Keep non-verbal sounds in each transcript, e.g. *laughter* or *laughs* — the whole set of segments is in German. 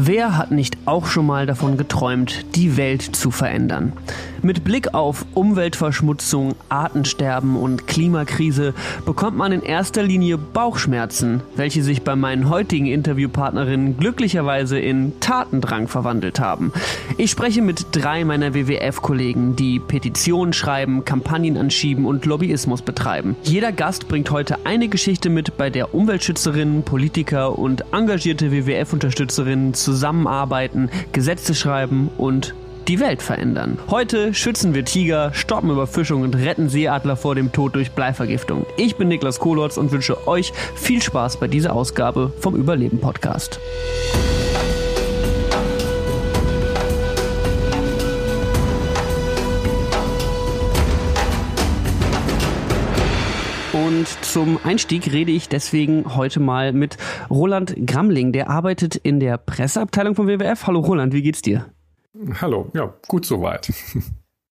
Wer hat nicht auch schon mal davon geträumt, die Welt zu verändern? Mit Blick auf Umweltverschmutzung, Artensterben und Klimakrise bekommt man in erster Linie Bauchschmerzen, welche sich bei meinen heutigen Interviewpartnerinnen glücklicherweise in Tatendrang verwandelt haben. Ich spreche mit drei meiner WWF-Kollegen, die Petitionen schreiben, Kampagnen anschieben und Lobbyismus betreiben. Jeder Gast bringt heute eine Geschichte mit, bei der Umweltschützerinnen, Politiker und engagierte WWF-Unterstützerinnen zusammenarbeiten, Gesetze schreiben und die Welt verändern. Heute schützen wir Tiger, stoppen Überfischung und retten Seeadler vor dem Tod durch Bleivergiftung. Ich bin Niklas Kolotz und wünsche euch viel Spaß bei dieser Ausgabe vom Überleben Podcast. Und zum Einstieg rede ich deswegen heute mal mit Roland Gramling. Der arbeitet in der Presseabteilung vom WWF. Hallo Roland, wie geht's dir? Hallo, ja, gut soweit.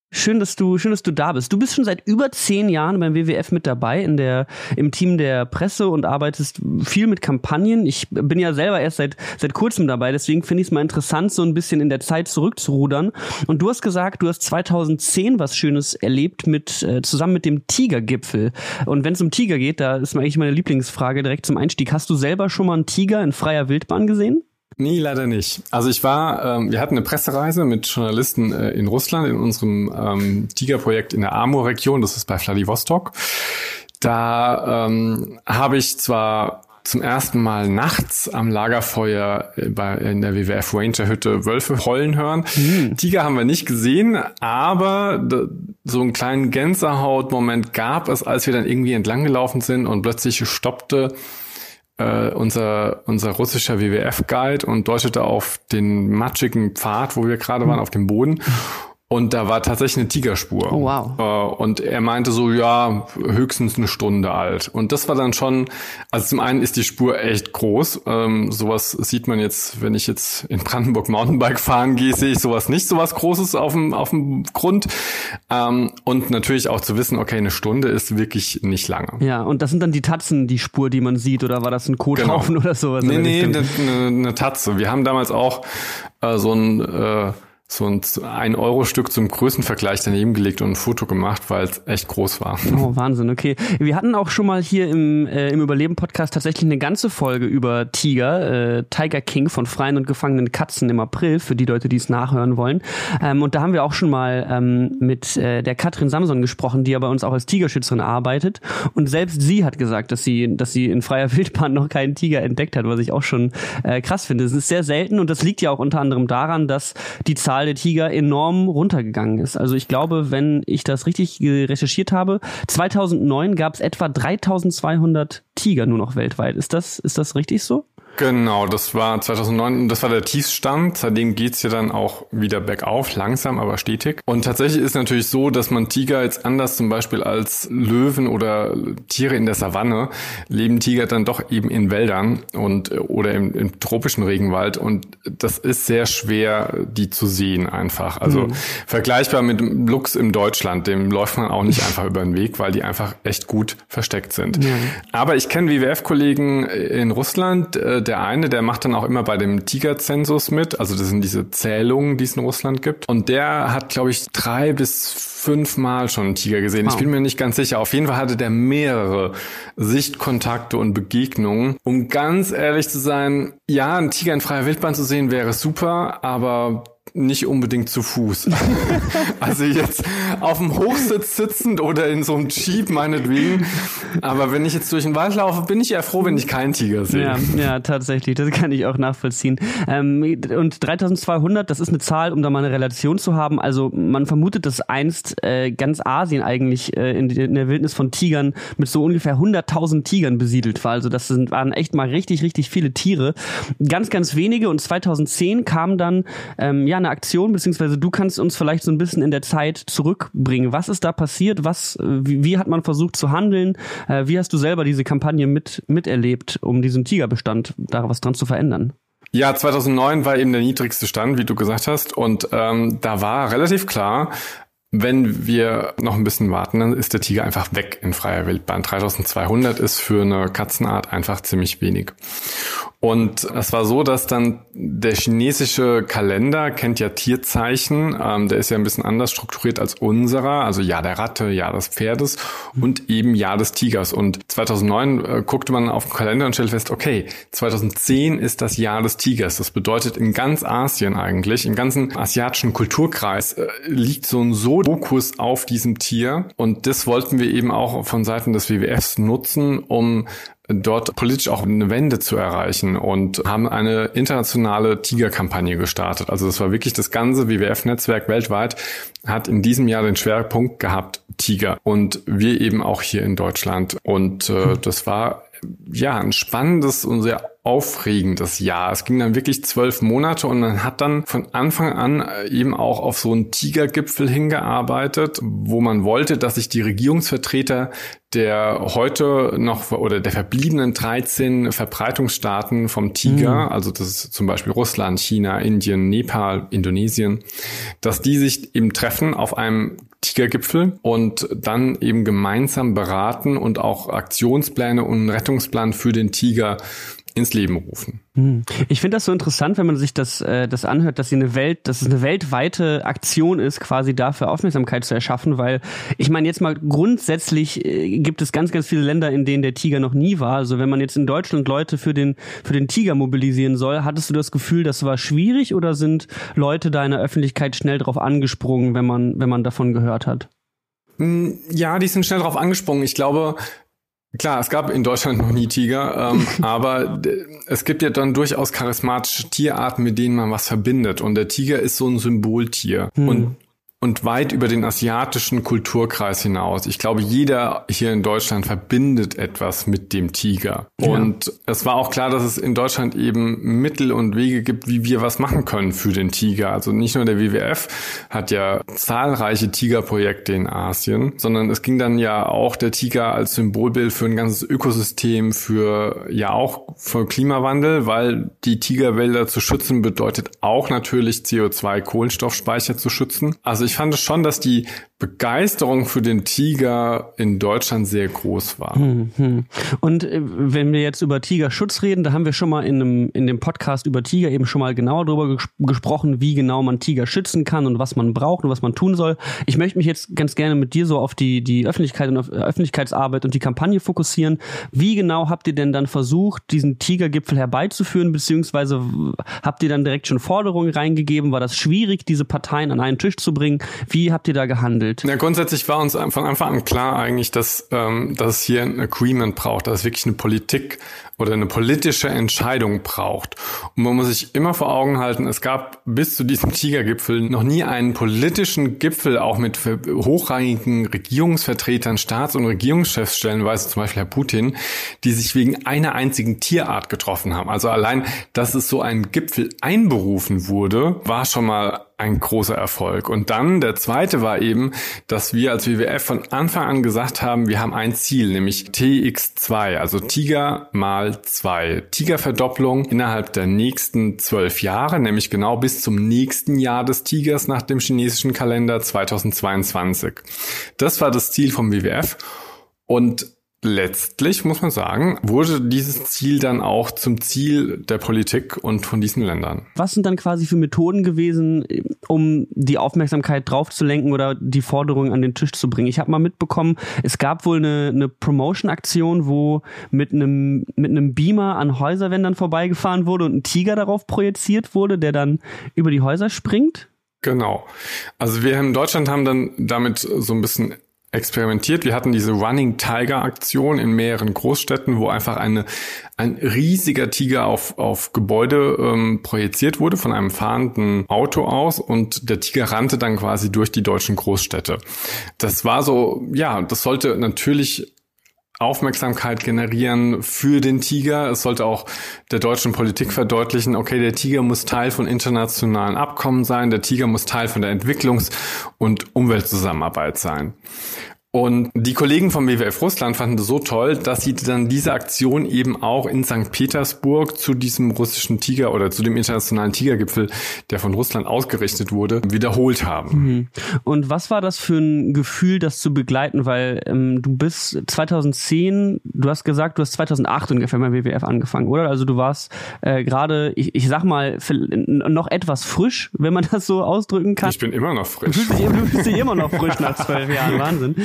Schön, dass du, schön, dass du da bist. Du bist schon seit über zehn Jahren beim WWF mit dabei in der, im Team der Presse und arbeitest viel mit Kampagnen. Ich bin ja selber erst seit, seit kurzem dabei, deswegen finde ich es mal interessant, so ein bisschen in der Zeit zurückzurudern. Und du hast gesagt, du hast 2010 was Schönes erlebt mit, äh, zusammen mit dem Tigergipfel. Und wenn es um Tiger geht, da ist eigentlich meine Lieblingsfrage direkt zum Einstieg. Hast du selber schon mal einen Tiger in freier Wildbahn gesehen? Nee, leider nicht. Also ich war, ähm, wir hatten eine Pressereise mit Journalisten äh, in Russland in unserem ähm, Tigerprojekt in der Amur-Region, das ist bei Vladivostok. Da ähm, habe ich zwar zum ersten Mal nachts am Lagerfeuer äh, bei, in der WWF Ranger Hütte Wölfe heulen hören. Mhm. Tiger haben wir nicht gesehen, aber so einen kleinen Gänsehaut-Moment gab es, als wir dann irgendwie entlang gelaufen sind und plötzlich stoppte äh, unser, unser russischer WWF-Guide und deutete auf den matschigen Pfad, wo wir gerade waren, auf dem Boden. Und da war tatsächlich eine Tigerspur. Oh, wow. Äh, und er meinte so, ja, höchstens eine Stunde alt. Und das war dann schon, also zum einen ist die Spur echt groß. Ähm, sowas sieht man jetzt, wenn ich jetzt in Brandenburg Mountainbike fahren gehe, sehe ich sowas nicht, sowas Großes auf dem, auf dem Grund. Ähm, und natürlich auch zu wissen, okay, eine Stunde ist wirklich nicht lange. Ja, und das sind dann die Tatzen, die Spur, die man sieht, oder war das ein Kothaufen genau. oder sowas? Nee, nee, eine, eine, Tatze. Wir haben damals auch äh, so ein, äh, so ein ein Euro Stück zum Größenvergleich daneben gelegt und ein Foto gemacht, weil es echt groß war. Oh Wahnsinn, okay. Wir hatten auch schon mal hier im, äh, im Überleben Podcast tatsächlich eine ganze Folge über Tiger, äh, Tiger King von freien und gefangenen Katzen im April für die Leute, die es nachhören wollen. Ähm, und da haben wir auch schon mal ähm, mit äh, der Katrin Samson gesprochen, die ja bei uns auch als Tigerschützerin arbeitet. Und selbst sie hat gesagt, dass sie, dass sie in freier Wildbahn noch keinen Tiger entdeckt hat, was ich auch schon äh, krass finde. Es ist sehr selten und das liegt ja auch unter anderem daran, dass die Zahl Zahl der Tiger enorm runtergegangen ist. Also ich glaube, wenn ich das richtig recherchiert habe, 2009 gab es etwa 3200 Tiger nur noch weltweit. Ist das, ist das richtig so? Genau, das war 2009, das war der Tiefstand. Seitdem geht's ja dann auch wieder bergauf, langsam, aber stetig. Und tatsächlich ist natürlich so, dass man Tiger jetzt anders zum Beispiel als Löwen oder Tiere in der Savanne leben Tiger dann doch eben in Wäldern und oder im, im tropischen Regenwald. Und das ist sehr schwer, die zu sehen einfach. Also mhm. vergleichbar mit Luchs im Deutschland, dem läuft man auch nicht einfach über den Weg, weil die einfach echt gut versteckt sind. Ja. Aber ich kenne WWF-Kollegen in Russland, äh, der eine, der macht dann auch immer bei dem Tigerzensus mit. Also das sind diese Zählungen, die es in Russland gibt. Und der hat, glaube ich, drei bis fünfmal schon einen Tiger gesehen. Wow. Ich bin mir nicht ganz sicher. Auf jeden Fall hatte der mehrere Sichtkontakte und Begegnungen. Um ganz ehrlich zu sein, ja, einen Tiger in freier Wildbahn zu sehen wäre super, aber nicht unbedingt zu Fuß. *laughs* also jetzt auf dem Hochsitz sitzend oder in so einem Jeep meinetwegen. Aber wenn ich jetzt durch den Wald laufe, bin ich ja froh, wenn ich keinen Tiger sehe. Ja, ja tatsächlich. Das kann ich auch nachvollziehen. Ähm, und 3200, das ist eine Zahl, um da mal eine Relation zu haben. Also man vermutet, dass einst äh, ganz Asien eigentlich äh, in, in, der Wildnis von Tigern mit so ungefähr 100.000 Tigern besiedelt war. Also das sind, waren echt mal richtig, richtig viele Tiere. Ganz, ganz wenige. Und 2010 kam dann ähm, ja eine Aktion, beziehungsweise du kannst uns vielleicht so ein bisschen in der Zeit zurückbringen. Was ist da passiert? Was, wie, wie hat man versucht zu handeln? Äh, wie hast du selber diese Kampagne mit, miterlebt, um diesen Tigerbestand da was dran zu verändern? Ja, 2009 war eben der niedrigste Stand, wie du gesagt hast. Und ähm, da war relativ klar, wenn wir noch ein bisschen warten, dann ist der Tiger einfach weg in freier Wildbahn. 3200 ist für eine Katzenart einfach ziemlich wenig. Und es war so, dass dann der chinesische Kalender kennt ja Tierzeichen, ähm, der ist ja ein bisschen anders strukturiert als unserer, also Jahr der Ratte, Jahr des Pferdes und eben Jahr des Tigers. Und 2009 äh, guckte man auf den Kalender und stellte fest, okay, 2010 ist das Jahr des Tigers. Das bedeutet in ganz Asien eigentlich, im ganzen asiatischen Kulturkreis äh, liegt so ein so Fokus auf diesem Tier. Und das wollten wir eben auch von Seiten des WWFs nutzen, um dort politisch auch eine Wende zu erreichen und haben eine internationale Tigerkampagne gestartet. Also das war wirklich das ganze WWF-Netzwerk weltweit hat in diesem Jahr den Schwerpunkt gehabt Tiger und wir eben auch hier in Deutschland. Und äh, das war ja ein spannendes und sehr aufregendes Jahr. Es ging dann wirklich zwölf Monate und man hat dann von Anfang an äh, eben auch auf so einen Tigergipfel hingearbeitet, wo man wollte, dass sich die Regierungsvertreter der heute noch oder der verbliebenen 13 Verbreitungsstaaten vom Tiger, mhm. also das ist zum Beispiel Russland, China, Indien, Nepal, Indonesien, dass die sich eben treffen auf einem Tigergipfel und dann eben gemeinsam beraten und auch Aktionspläne und einen Rettungsplan für den Tiger ins Leben rufen. Hm. Ich finde das so interessant, wenn man sich das, äh, das anhört, dass sie eine Welt, dass es eine weltweite Aktion ist, quasi dafür Aufmerksamkeit zu erschaffen, weil ich meine jetzt mal grundsätzlich äh, gibt es ganz, ganz viele Länder, in denen der Tiger noch nie war. Also wenn man jetzt in Deutschland Leute für den für den Tiger mobilisieren soll, hattest du das Gefühl, das war schwierig oder sind Leute da in der Öffentlichkeit schnell drauf angesprungen, wenn man wenn man davon gehört hat? Hm, ja, die sind schnell drauf angesprungen. Ich glaube, Klar, es gab in Deutschland noch nie Tiger, ähm, *laughs* aber es gibt ja dann durchaus charismatische Tierarten, mit denen man was verbindet. Und der Tiger ist so ein Symboltier. Hm. Und und weit über den asiatischen Kulturkreis hinaus. Ich glaube, jeder hier in Deutschland verbindet etwas mit dem Tiger. Ja. Und es war auch klar, dass es in Deutschland eben Mittel und Wege gibt, wie wir was machen können für den Tiger. Also nicht nur der WWF hat ja zahlreiche Tigerprojekte in Asien, sondern es ging dann ja auch der Tiger als Symbolbild für ein ganzes Ökosystem, für ja auch für Klimawandel, weil die Tigerwälder zu schützen bedeutet auch natürlich CO2-Kohlenstoffspeicher zu schützen. Also ich fand es schon, dass die Begeisterung für den Tiger in Deutschland sehr groß war. Hm, hm. Und äh, wenn wir jetzt über Tigerschutz reden, da haben wir schon mal in, einem, in dem Podcast über Tiger eben schon mal genauer darüber ges gesprochen, wie genau man Tiger schützen kann und was man braucht und was man tun soll. Ich möchte mich jetzt ganz gerne mit dir so auf die, die Öffentlichkeit und äh, Öffentlichkeitsarbeit und die Kampagne fokussieren. Wie genau habt ihr denn dann versucht, diesen Tigergipfel herbeizuführen, beziehungsweise habt ihr dann direkt schon Forderungen reingegeben? War das schwierig, diese Parteien an einen Tisch zu bringen? Wie habt ihr da gehandelt? Ja, grundsätzlich war uns von Anfang an klar eigentlich, dass, ähm, dass es hier ein Agreement braucht, dass es wirklich eine Politik oder eine politische Entscheidung braucht. Und man muss sich immer vor Augen halten, es gab bis zu diesem Tigergipfel noch nie einen politischen Gipfel, auch mit hochrangigen Regierungsvertretern, Staats- und Regierungschefs stellenweise, zum Beispiel Herr Putin, die sich wegen einer einzigen Tierart getroffen haben. Also allein, dass es so ein Gipfel einberufen wurde, war schon mal ein großer Erfolg. Und dann der zweite war eben, dass wir als WWF von Anfang an gesagt haben, wir haben ein Ziel, nämlich TX2, also Tiger mal zwei. Tigerverdopplung innerhalb der nächsten zwölf Jahre, nämlich genau bis zum nächsten Jahr des Tigers nach dem chinesischen Kalender 2022. Das war das Ziel vom WWF. Und Letztlich muss man sagen, wurde dieses Ziel dann auch zum Ziel der Politik und von diesen Ländern. Was sind dann quasi für Methoden gewesen, um die Aufmerksamkeit drauf zu lenken oder die Forderungen an den Tisch zu bringen? Ich habe mal mitbekommen, es gab wohl eine, eine Promotion-Aktion, wo mit einem, mit einem Beamer an Häuserwändern vorbeigefahren wurde und ein Tiger darauf projiziert wurde, der dann über die Häuser springt. Genau. Also wir in Deutschland haben dann damit so ein bisschen experimentiert. Wir hatten diese Running Tiger Aktion in mehreren Großstädten, wo einfach eine, ein riesiger Tiger auf, auf Gebäude ähm, projiziert wurde von einem fahrenden Auto aus und der Tiger rannte dann quasi durch die deutschen Großstädte. Das war so, ja, das sollte natürlich Aufmerksamkeit generieren für den Tiger. Es sollte auch der deutschen Politik verdeutlichen, okay, der Tiger muss Teil von internationalen Abkommen sein, der Tiger muss Teil von der Entwicklungs- und Umweltzusammenarbeit sein. Und die Kollegen vom WWF Russland fanden das so toll, dass sie dann diese Aktion eben auch in St. Petersburg zu diesem russischen Tiger oder zu dem internationalen Tigergipfel, der von Russland ausgerichtet wurde, wiederholt haben. Mhm. Und was war das für ein Gefühl, das zu begleiten? Weil ähm, du bist 2010, du hast gesagt, du hast 2008 ungefähr beim WWF angefangen, oder? Also du warst äh, gerade, ich, ich sag mal, noch etwas frisch, wenn man das so ausdrücken kann. Ich bin immer noch frisch. Du dich, du dich immer noch frisch nach zwölf *laughs* Jahren, Wahnsinn.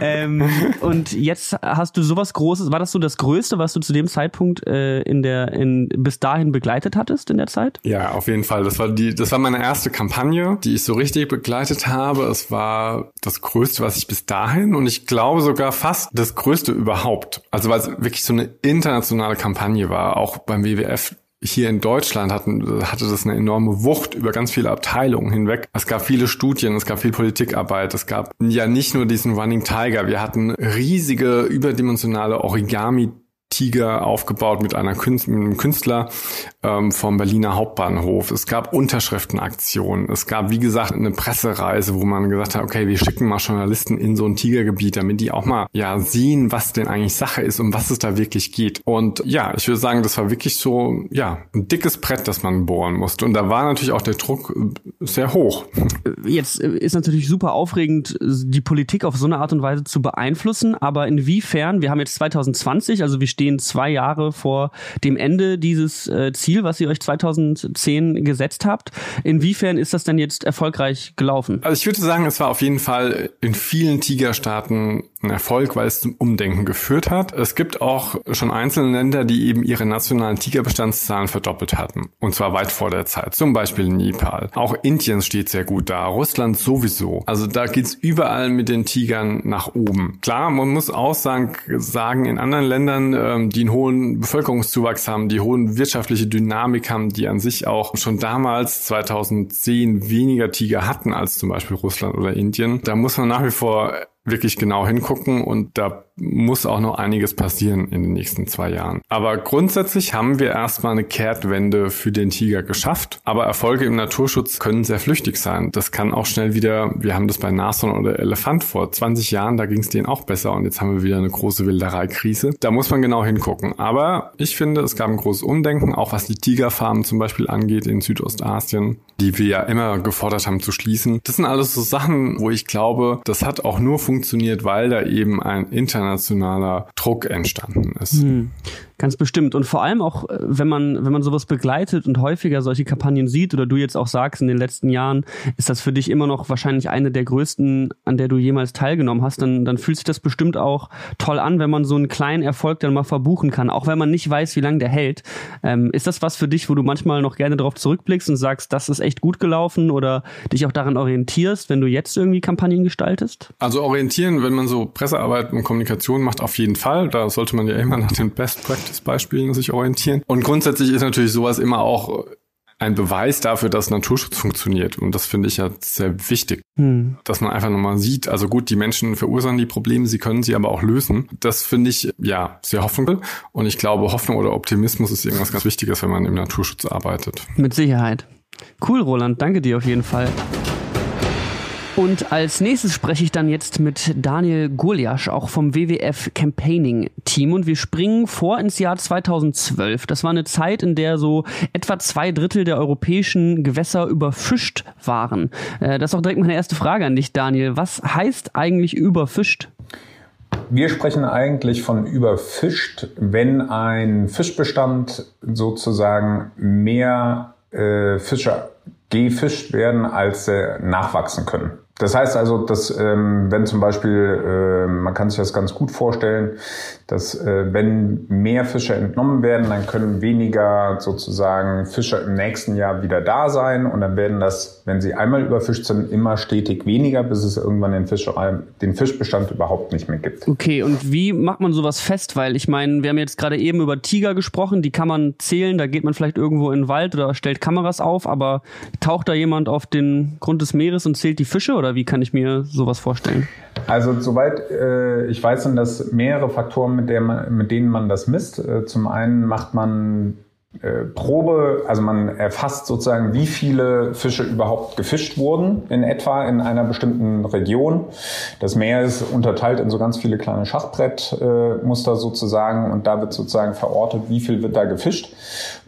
Ähm, und jetzt hast du sowas Großes. War das so das Größte, was du zu dem Zeitpunkt äh, in der in bis dahin begleitet hattest in der Zeit? Ja, auf jeden Fall. Das war die, das war meine erste Kampagne, die ich so richtig begleitet habe. Es war das Größte, was ich bis dahin und ich glaube sogar fast das Größte überhaupt. Also weil es wirklich so eine internationale Kampagne war, auch beim WWF hier in Deutschland hatten, hatte das eine enorme Wucht über ganz viele Abteilungen hinweg. Es gab viele Studien, es gab viel Politikarbeit, es gab ja nicht nur diesen Running Tiger, wir hatten riesige überdimensionale Origami Tiger aufgebaut mit einer Künstler, mit einem Künstler ähm, vom Berliner Hauptbahnhof. Es gab Unterschriftenaktionen. Es gab, wie gesagt, eine Pressereise, wo man gesagt hat, okay, wir schicken mal Journalisten in so ein Tigergebiet, damit die auch mal ja sehen, was denn eigentlich Sache ist und was es da wirklich geht. Und ja, ich würde sagen, das war wirklich so ja ein dickes Brett, das man bohren musste. Und da war natürlich auch der Druck äh, sehr hoch. Jetzt äh, ist natürlich super aufregend, die Politik auf so eine Art und Weise zu beeinflussen. Aber inwiefern? Wir haben jetzt 2020, also wir stehen zwei Jahre vor dem Ende dieses äh, Ziel, was ihr euch 2010 gesetzt habt. Inwiefern ist das denn jetzt erfolgreich gelaufen? Also ich würde sagen, es war auf jeden Fall in vielen Tigerstaaten ein Erfolg, weil es zum Umdenken geführt hat. Es gibt auch schon einzelne Länder, die eben ihre nationalen Tigerbestandszahlen verdoppelt hatten. Und zwar weit vor der Zeit. Zum Beispiel Nepal. Auch Indien steht sehr gut da. Russland sowieso. Also da geht's überall mit den Tigern nach oben. Klar, man muss auch sagen, sagen in anderen Ländern, ähm, die einen hohen Bevölkerungszuwachs haben, die hohen wirtschaftliche Dynamik haben, die an sich auch schon damals 2010 weniger Tiger hatten als zum Beispiel Russland oder Indien. Da muss man nach wie vor wirklich genau hingucken und da muss auch noch einiges passieren in den nächsten zwei Jahren. Aber grundsätzlich haben wir erstmal eine Kehrtwende für den Tiger geschafft. Aber Erfolge im Naturschutz können sehr flüchtig sein. Das kann auch schnell wieder, wir haben das bei Nashorn oder Elefant vor 20 Jahren, da ging es denen auch besser und jetzt haben wir wieder eine große Wildereikrise. Da muss man genau hingucken. Aber ich finde, es gab ein großes Umdenken, auch was die Tigerfarmen zum Beispiel angeht in Südostasien, die wir ja immer gefordert haben zu schließen. Das sind alles so Sachen, wo ich glaube, das hat auch nur funktioniert, weil da eben ein Internet internationaler Druck entstanden ist. Hm. Ganz bestimmt. Und vor allem auch, äh, wenn man, wenn man sowas begleitet und häufiger solche Kampagnen sieht oder du jetzt auch sagst, in den letzten Jahren ist das für dich immer noch wahrscheinlich eine der größten, an der du jemals teilgenommen hast, dann, dann fühlt sich das bestimmt auch toll an, wenn man so einen kleinen Erfolg dann mal verbuchen kann, auch wenn man nicht weiß, wie lange der hält. Ähm, ist das was für dich, wo du manchmal noch gerne darauf zurückblickst und sagst, das ist echt gut gelaufen oder dich auch daran orientierst, wenn du jetzt irgendwie Kampagnen gestaltest? Also orientieren, wenn man so Pressearbeit und Kommunikation macht, auf jeden Fall. Da sollte man ja immer nach den Best Practice Praxisbeispielen sich orientieren. Und grundsätzlich ist natürlich sowas immer auch ein Beweis dafür, dass Naturschutz funktioniert. Und das finde ich ja sehr wichtig, hm. dass man einfach nochmal sieht, also gut, die Menschen verursachen die Probleme, sie können sie aber auch lösen. Das finde ich ja sehr hoffnungsvoll. Und ich glaube, Hoffnung oder Optimismus ist irgendwas ganz Wichtiges, wenn man im Naturschutz arbeitet. Mit Sicherheit. Cool, Roland. Danke dir auf jeden Fall. Und als nächstes spreche ich dann jetzt mit Daniel Guljasch, auch vom WWF Campaigning Team. Und wir springen vor ins Jahr 2012. Das war eine Zeit, in der so etwa zwei Drittel der europäischen Gewässer überfischt waren. Äh, das ist auch direkt meine erste Frage an dich, Daniel. Was heißt eigentlich überfischt? Wir sprechen eigentlich von überfischt, wenn ein Fischbestand sozusagen mehr äh, Fische gefischt werden, als sie nachwachsen können. Das heißt also, dass ähm, wenn zum Beispiel, äh, man kann sich das ganz gut vorstellen, dass äh, wenn mehr Fische entnommen werden, dann können weniger sozusagen Fische im nächsten Jahr wieder da sein und dann werden das, wenn sie einmal überfischt sind, immer stetig weniger, bis es irgendwann den, Fischerei, den Fischbestand überhaupt nicht mehr gibt. Okay, und wie macht man sowas fest? Weil ich meine, wir haben jetzt gerade eben über Tiger gesprochen, die kann man zählen, da geht man vielleicht irgendwo in den Wald oder stellt Kameras auf, aber taucht da jemand auf den Grund des Meeres und zählt die Fische oder wie kann ich mir sowas vorstellen? Also soweit äh, ich weiß, sind das mehrere Faktoren, mit, man, mit denen man das misst. Äh, zum einen macht man äh, Probe, also man erfasst sozusagen, wie viele Fische überhaupt gefischt wurden in etwa in einer bestimmten Region. Das Meer ist unterteilt in so ganz viele kleine Schachbrettmuster sozusagen und da wird sozusagen verortet, wie viel wird da gefischt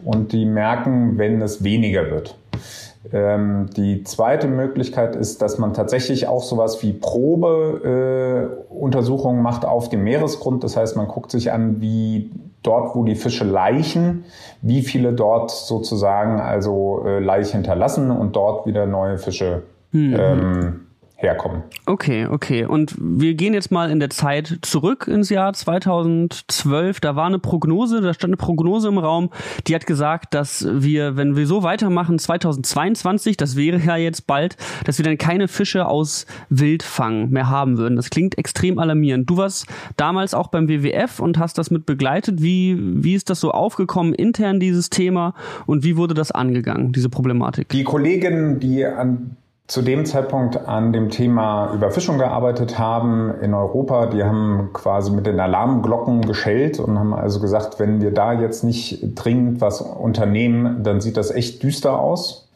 und die merken, wenn es weniger wird. Ähm, die zweite Möglichkeit ist, dass man tatsächlich auch sowas wie Probeuntersuchungen äh, macht auf dem Meeresgrund. Das heißt, man guckt sich an, wie dort, wo die Fische laichen, wie viele dort sozusagen also äh, Laich hinterlassen und dort wieder neue Fische mhm. ähm, herkommen. Okay, okay. Und wir gehen jetzt mal in der Zeit zurück ins Jahr 2012. Da war eine Prognose, da stand eine Prognose im Raum, die hat gesagt, dass wir, wenn wir so weitermachen, 2022, das wäre ja jetzt bald, dass wir dann keine Fische aus Wildfang mehr haben würden. Das klingt extrem alarmierend. Du warst damals auch beim WWF und hast das mit begleitet. Wie, wie ist das so aufgekommen intern, dieses Thema? Und wie wurde das angegangen, diese Problematik? Die Kolleginnen, die an zu dem Zeitpunkt an dem Thema Überfischung gearbeitet haben in Europa. Die haben quasi mit den Alarmglocken geschellt und haben also gesagt, wenn wir da jetzt nicht dringend was unternehmen, dann sieht das echt düster aus.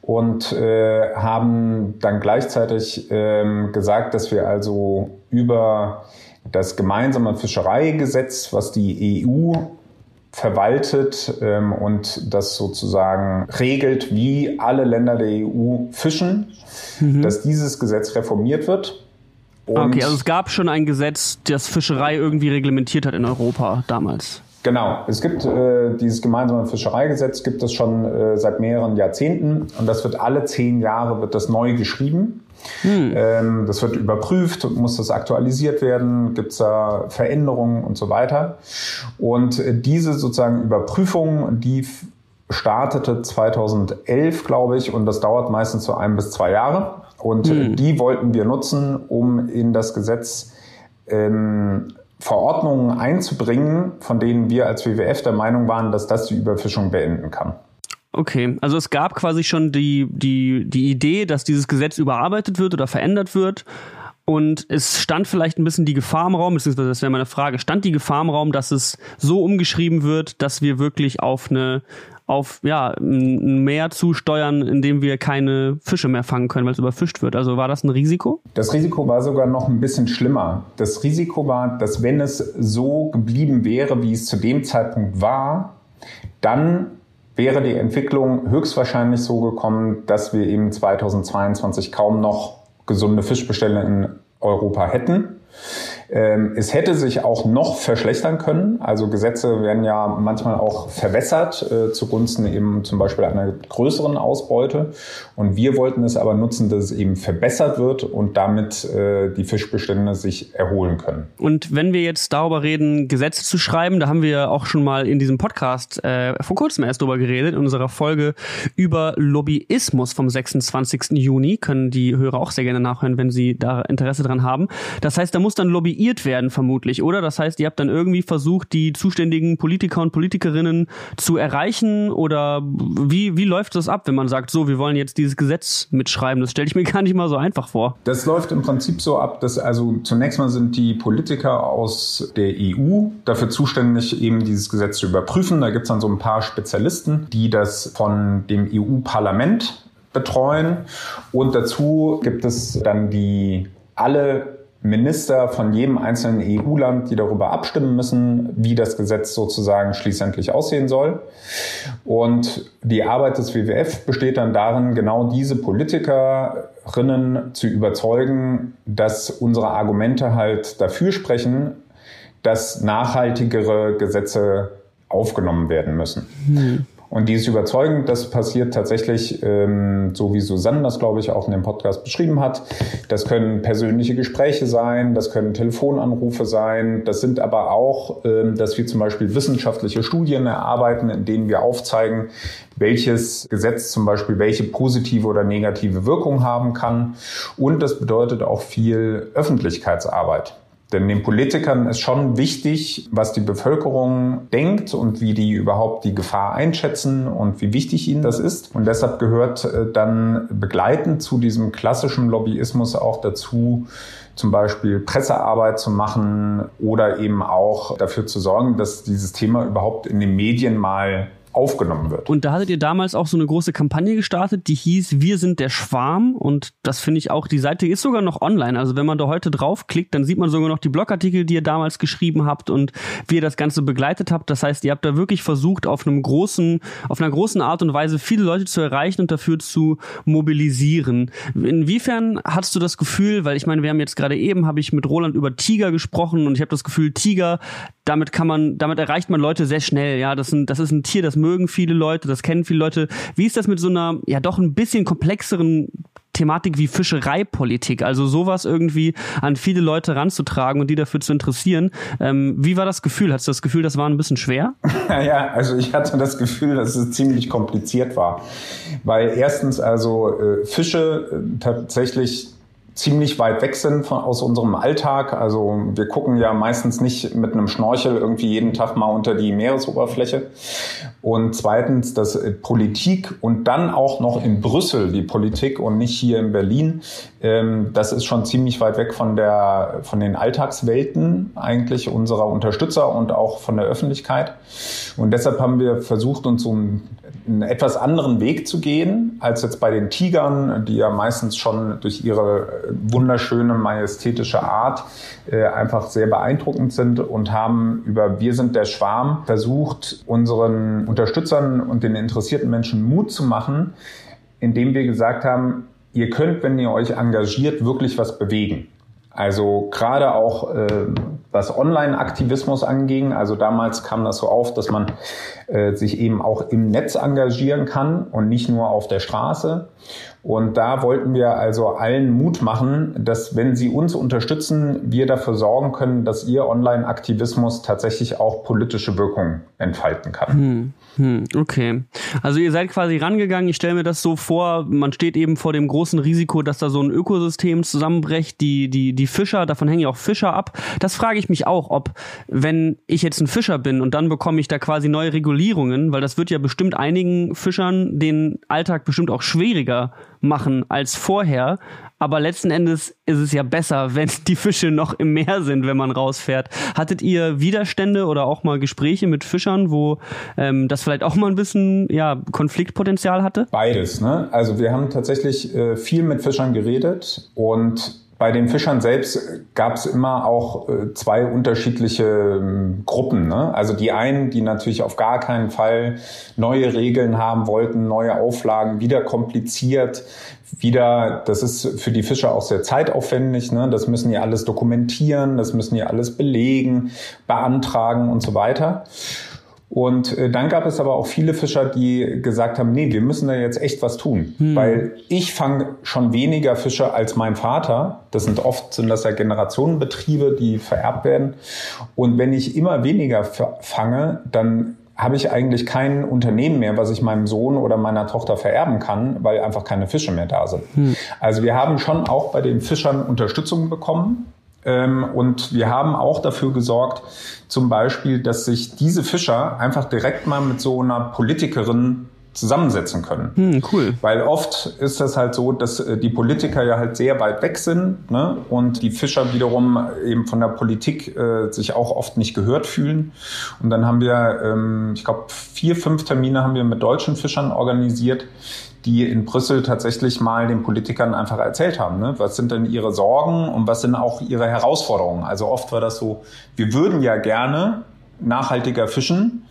Und äh, haben dann gleichzeitig ähm, gesagt, dass wir also über das gemeinsame Fischereigesetz, was die EU verwaltet ähm, und das sozusagen regelt, wie alle Länder der EU fischen, mhm. dass dieses Gesetz reformiert wird. Okay, also es gab schon ein Gesetz, das Fischerei irgendwie reglementiert hat in Europa damals. Genau, es gibt äh, dieses gemeinsame Fischereigesetz, gibt es schon äh, seit mehreren Jahrzehnten und das wird alle zehn Jahre wird das neu geschrieben. Hm. Ähm, das wird überprüft, muss das aktualisiert werden, gibt es da Veränderungen und so weiter. Und äh, diese sozusagen Überprüfung, die startete 2011, glaube ich, und das dauert meistens so ein bis zwei Jahre. Und hm. die wollten wir nutzen, um in das Gesetz ähm, Verordnungen einzubringen, von denen wir als WWF der Meinung waren, dass das die Überfischung beenden kann. Okay, also es gab quasi schon die, die, die Idee, dass dieses Gesetz überarbeitet wird oder verändert wird. Und es stand vielleicht ein bisschen die Gefahr im Raum, beziehungsweise das wäre meine Frage, stand die Gefahr im Raum, dass es so umgeschrieben wird, dass wir wirklich auf eine, auf ja, ein Meer zusteuern, in dem wir keine Fische mehr fangen können, weil es überfischt wird. Also war das ein Risiko? Das Risiko war sogar noch ein bisschen schlimmer. Das Risiko war, dass wenn es so geblieben wäre, wie es zu dem Zeitpunkt war, dann wäre die Entwicklung höchstwahrscheinlich so gekommen, dass wir eben 2022 kaum noch gesunde Fischbestände in Europa hätten. Ähm, es hätte sich auch noch verschlechtern können. Also Gesetze werden ja manchmal auch verwässert äh, zugunsten eben zum Beispiel einer größeren Ausbeute. Und wir wollten es aber nutzen, dass es eben verbessert wird und damit äh, die Fischbestände sich erholen können. Und wenn wir jetzt darüber reden, Gesetze zu schreiben, da haben wir auch schon mal in diesem Podcast äh, vor kurzem erst darüber geredet, in unserer Folge über Lobbyismus vom 26. Juni. Können die Hörer auch sehr gerne nachhören, wenn sie da Interesse dran haben. Das heißt, da muss dann Lobby lobbyiert werden, vermutlich, oder? Das heißt, ihr habt dann irgendwie versucht, die zuständigen Politiker und Politikerinnen zu erreichen oder wie, wie läuft das ab, wenn man sagt, so, wir wollen jetzt dieses Gesetz mitschreiben? Das stelle ich mir gar nicht mal so einfach vor. Das läuft im Prinzip so ab, dass also zunächst mal sind die Politiker aus der EU dafür zuständig, eben dieses Gesetz zu überprüfen. Da gibt es dann so ein paar Spezialisten, die das von dem EU-Parlament betreuen. Und dazu gibt es dann die alle Minister von jedem einzelnen EU-Land, die darüber abstimmen müssen, wie das Gesetz sozusagen schließlich aussehen soll. Und die Arbeit des WWF besteht dann darin, genau diese Politikerinnen zu überzeugen, dass unsere Argumente halt dafür sprechen, dass nachhaltigere Gesetze aufgenommen werden müssen. Mhm. Und die ist überzeugend, das passiert tatsächlich, ähm, so wie Susanne das, glaube ich, auch in dem Podcast beschrieben hat. Das können persönliche Gespräche sein, das können Telefonanrufe sein, das sind aber auch, ähm, dass wir zum Beispiel wissenschaftliche Studien erarbeiten, in denen wir aufzeigen, welches Gesetz zum Beispiel welche positive oder negative Wirkung haben kann. Und das bedeutet auch viel Öffentlichkeitsarbeit. Denn den Politikern ist schon wichtig, was die Bevölkerung denkt und wie die überhaupt die Gefahr einschätzen und wie wichtig ihnen das ist. Und deshalb gehört äh, dann begleitend zu diesem klassischen Lobbyismus auch dazu, zum Beispiel Pressearbeit zu machen oder eben auch dafür zu sorgen, dass dieses Thema überhaupt in den Medien mal aufgenommen wird. Und da hattet ihr damals auch so eine große Kampagne gestartet, die hieß Wir sind der Schwarm. Und das finde ich auch, die Seite ist sogar noch online. Also wenn man da heute draufklickt, dann sieht man sogar noch die Blogartikel, die ihr damals geschrieben habt und wie ihr das Ganze begleitet habt. Das heißt, ihr habt da wirklich versucht, auf einem großen, auf einer großen Art und Weise viele Leute zu erreichen und dafür zu mobilisieren. Inwiefern hast du das Gefühl, weil ich meine, wir haben jetzt gerade eben, habe ich mit Roland über Tiger gesprochen und ich habe das Gefühl, Tiger, damit kann man, damit erreicht man Leute sehr schnell. Ja, das, sind, das ist ein Tier, das mögen viele Leute, das kennen viele Leute. Wie ist das mit so einer, ja doch ein bisschen komplexeren Thematik wie Fischereipolitik, also sowas irgendwie an viele Leute ranzutragen und die dafür zu interessieren. Ähm, wie war das Gefühl? Hattest du das Gefühl, das war ein bisschen schwer? *laughs* ja, also ich hatte das Gefühl, dass es ziemlich kompliziert war, weil erstens also äh, Fische äh, tatsächlich ziemlich weit weg sind von, aus unserem Alltag. Also wir gucken ja meistens nicht mit einem Schnorchel irgendwie jeden Tag mal unter die Meeresoberfläche. Und zweitens, dass äh, Politik und dann auch noch in Brüssel die Politik und nicht hier in Berlin, ähm, das ist schon ziemlich weit weg von der, von den Alltagswelten eigentlich unserer Unterstützer und auch von der Öffentlichkeit. Und deshalb haben wir versucht, uns so einen, einen etwas anderen Weg zu gehen als jetzt bei den Tigern, die ja meistens schon durch ihre wunderschöne, majestätische Art äh, einfach sehr beeindruckend sind und haben über Wir sind der Schwarm versucht, unseren Unterstützern und den interessierten Menschen Mut zu machen, indem wir gesagt haben, ihr könnt, wenn ihr euch engagiert, wirklich was bewegen. Also gerade auch äh, was Online-Aktivismus anging. Also damals kam das so auf, dass man äh, sich eben auch im Netz engagieren kann und nicht nur auf der Straße. Und da wollten wir also allen Mut machen, dass wenn sie uns unterstützen, wir dafür sorgen können, dass ihr Online-Aktivismus tatsächlich auch politische Wirkung entfalten kann. Hm, hm, okay. Also ihr seid quasi rangegangen, ich stelle mir das so vor, man steht eben vor dem großen Risiko, dass da so ein Ökosystem zusammenbrecht, die, die, die Fischer, davon hängen ja auch Fischer ab. Das frage ich mich auch, ob, wenn ich jetzt ein Fischer bin und dann bekomme ich da quasi neue Regulierungen, weil das wird ja bestimmt einigen Fischern den Alltag bestimmt auch schwieriger machen als vorher. Aber letzten Endes ist es ja besser, *laughs* wenn die Fische noch im Meer sind, wenn man rausfährt. Hattet ihr Widerstände oder auch mal Gespräche mit Fischern, wo ähm, das vielleicht auch mal ein bisschen ja, Konfliktpotenzial hatte? Beides. Ne? Also wir haben tatsächlich äh, viel mit Fischern geredet und bei den Fischern selbst gab es immer auch äh, zwei unterschiedliche ähm, Gruppen. Ne? Also die einen, die natürlich auf gar keinen Fall neue Regeln haben wollten, neue Auflagen, wieder kompliziert, wieder, das ist für die Fischer auch sehr zeitaufwendig. Ne? Das müssen die alles dokumentieren, das müssen die alles belegen, beantragen und so weiter. Und äh, dann gab es aber auch viele Fischer, die gesagt haben, nee, wir müssen da jetzt echt was tun. Hm. Weil ich fange schon weniger Fische als mein Vater. Das sind oft, sind das ja Generationenbetriebe, die vererbt werden. Und wenn ich immer weniger fange, dann habe ich eigentlich kein Unternehmen mehr, was ich meinem Sohn oder meiner Tochter vererben kann, weil einfach keine Fische mehr da sind. Hm. Also wir haben schon auch bei den Fischern Unterstützung bekommen. Ähm, und wir haben auch dafür gesorgt, zum Beispiel, dass sich diese Fischer einfach direkt mal mit so einer Politikerin zusammensetzen können. Hm, cool. Weil oft ist das halt so, dass äh, die Politiker ja halt sehr weit weg sind ne? und die Fischer wiederum eben von der Politik äh, sich auch oft nicht gehört fühlen. Und dann haben wir, ähm, ich glaube, vier, fünf Termine haben wir mit deutschen Fischern organisiert, die in Brüssel tatsächlich mal den Politikern einfach erzählt haben, ne? was sind denn ihre Sorgen und was sind auch ihre Herausforderungen. Also oft war das so, wir würden ja gerne nachhaltiger fischen,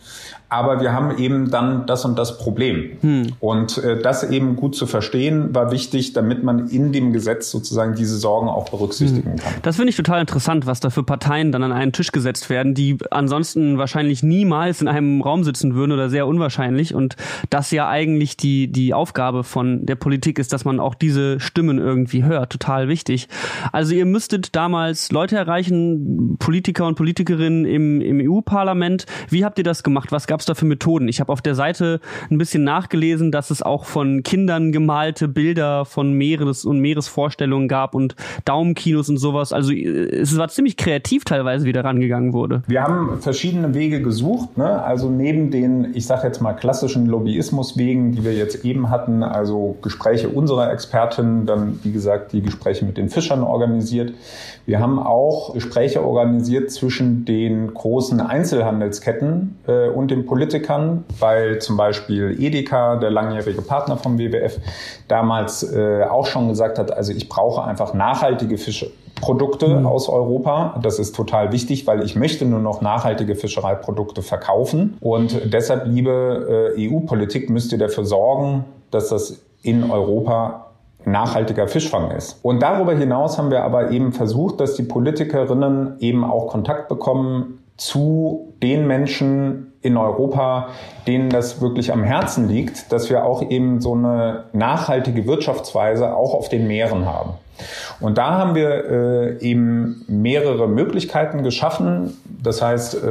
aber wir haben eben dann das und das Problem. Hm. Und äh, das eben gut zu verstehen, war wichtig, damit man in dem Gesetz sozusagen diese Sorgen auch berücksichtigen hm. kann. Das finde ich total interessant, was da für Parteien dann an einen Tisch gesetzt werden, die ansonsten wahrscheinlich niemals in einem Raum sitzen würden oder sehr unwahrscheinlich. Und das ja eigentlich die, die Aufgabe von der Politik ist, dass man auch diese Stimmen irgendwie hört. Total wichtig. Also ihr müsstet damals Leute erreichen, Politiker und Politikerinnen im, im EU-Parlament. Wie habt ihr das gemacht? Was gab es da für Methoden? Ich habe auf der Seite ein bisschen nachgelesen, dass es auch von Kindern gemalte Bilder von Meeres- und Meeresvorstellungen gab und Daumenkinos und sowas. Also es war ziemlich kreativ teilweise, wie da rangegangen wurde. Wir haben verschiedene Wege gesucht. Ne? Also neben den, ich sage jetzt mal, klassischen Lobbyismuswegen, die wir jetzt eben hatten, also Gespräche unserer Expertinnen, dann wie gesagt die Gespräche mit den Fischern organisiert. Wir haben auch Gespräche organisiert zwischen den großen Einzelhandelsketten äh, und den den Politikern, weil zum Beispiel Edeka, der langjährige Partner vom WWF, damals äh, auch schon gesagt hat, also ich brauche einfach nachhaltige Fische. Produkte mhm. aus Europa. Das ist total wichtig, weil ich möchte nur noch nachhaltige Fischereiprodukte verkaufen. Und deshalb, liebe äh, EU-Politik, müsst ihr dafür sorgen, dass das in Europa nachhaltiger Fischfang ist. Und darüber hinaus haben wir aber eben versucht, dass die Politikerinnen eben auch Kontakt bekommen zu den Menschen in Europa, denen das wirklich am Herzen liegt, dass wir auch eben so eine nachhaltige Wirtschaftsweise auch auf den Meeren haben. Und da haben wir äh, eben mehrere Möglichkeiten geschaffen. Das heißt, äh,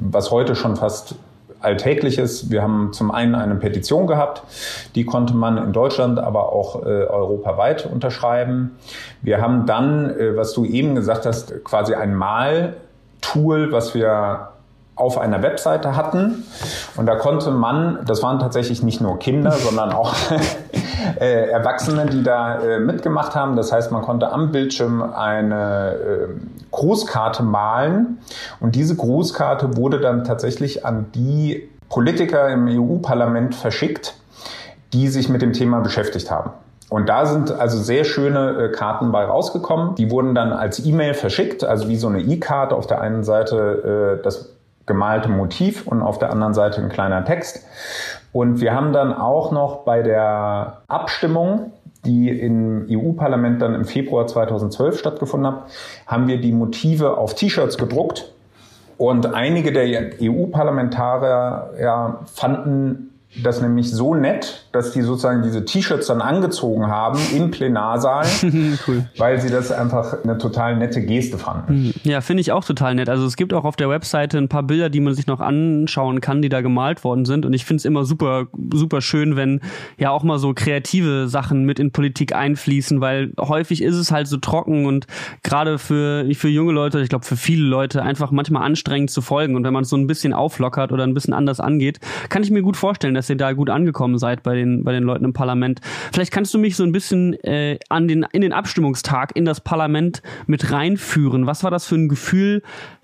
was heute schon fast Alltägliches. Wir haben zum einen eine Petition gehabt, die konnte man in Deutschland, aber auch äh, europaweit unterschreiben. Wir haben dann, äh, was du eben gesagt hast, quasi ein Maltool, was wir auf einer Webseite hatten. Und da konnte man, das waren tatsächlich nicht nur Kinder, *laughs* sondern auch *laughs* äh, Erwachsene, die da äh, mitgemacht haben. Das heißt, man konnte am Bildschirm eine äh, Grußkarte malen. Und diese Grußkarte wurde dann tatsächlich an die Politiker im EU-Parlament verschickt, die sich mit dem Thema beschäftigt haben. Und da sind also sehr schöne äh, Karten bei rausgekommen. Die wurden dann als E-Mail verschickt, also wie so eine E-Karte. Auf der einen Seite äh, das gemalte Motiv und auf der anderen Seite ein kleiner Text. Und wir haben dann auch noch bei der Abstimmung, die im EU-Parlament dann im Februar 2012 stattgefunden hat, haben wir die Motive auf T-Shirts gedruckt. Und einige der EU-Parlamentarier ja, fanden das nämlich so nett, dass die sozusagen diese T-Shirts dann angezogen haben im Plenarsaal, *laughs* cool. weil sie das einfach eine total nette Geste fanden. Mhm. Ja, finde ich auch total nett. Also es gibt auch auf der Webseite ein paar Bilder, die man sich noch anschauen kann, die da gemalt worden sind. Und ich finde es immer super, super schön, wenn ja auch mal so kreative Sachen mit in Politik einfließen, weil häufig ist es halt so trocken und gerade für, für junge Leute, ich glaube für viele Leute einfach manchmal anstrengend zu folgen. Und wenn man es so ein bisschen auflockert oder ein bisschen anders angeht, kann ich mir gut vorstellen, dass ihr da gut angekommen seid bei den, bei den Leuten im Parlament. Vielleicht kannst du mich so ein bisschen äh, an den, in den Abstimmungstag in das Parlament mit reinführen. Was war das für ein Gefühl,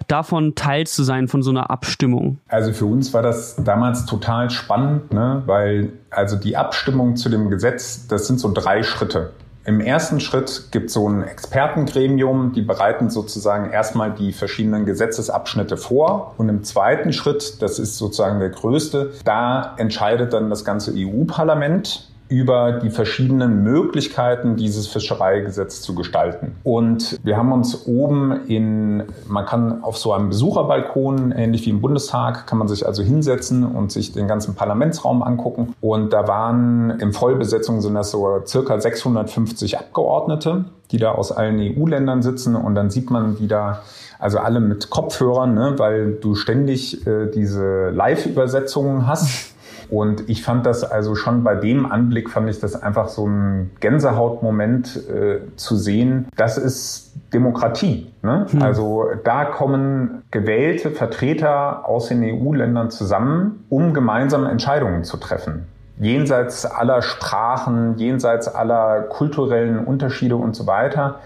davon Teil zu sein von so einer Abstimmung? Also für uns war das damals total spannend, ne? weil also die Abstimmung zu dem Gesetz, das sind so drei Schritte. Im ersten Schritt gibt es so ein Expertengremium, die bereiten sozusagen erstmal die verschiedenen Gesetzesabschnitte vor. Und im zweiten Schritt, das ist sozusagen der größte, da entscheidet dann das ganze EU-Parlament über die verschiedenen Möglichkeiten, dieses Fischereigesetz zu gestalten. Und wir haben uns oben in, man kann auf so einem Besucherbalkon, ähnlich wie im Bundestag, kann man sich also hinsetzen und sich den ganzen Parlamentsraum angucken. Und da waren in Vollbesetzung sind das so circa 650 Abgeordnete, die da aus allen EU-Ländern sitzen. Und dann sieht man, wie da also alle mit Kopfhörern, ne, weil du ständig äh, diese Live-Übersetzungen hast. Und ich fand das also schon bei dem Anblick, fand ich das einfach so ein Gänsehautmoment äh, zu sehen. Das ist Demokratie. Ne? Hm. Also da kommen gewählte Vertreter aus den EU-Ländern zusammen, um gemeinsam Entscheidungen zu treffen jenseits aller Sprachen, jenseits aller kulturellen Unterschiede und so weiter,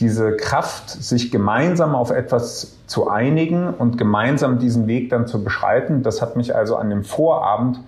diese Kraft, sich gemeinsam auf etwas zu einigen und gemeinsam diesen Weg dann zu beschreiten, das hat mich also an dem Vorabend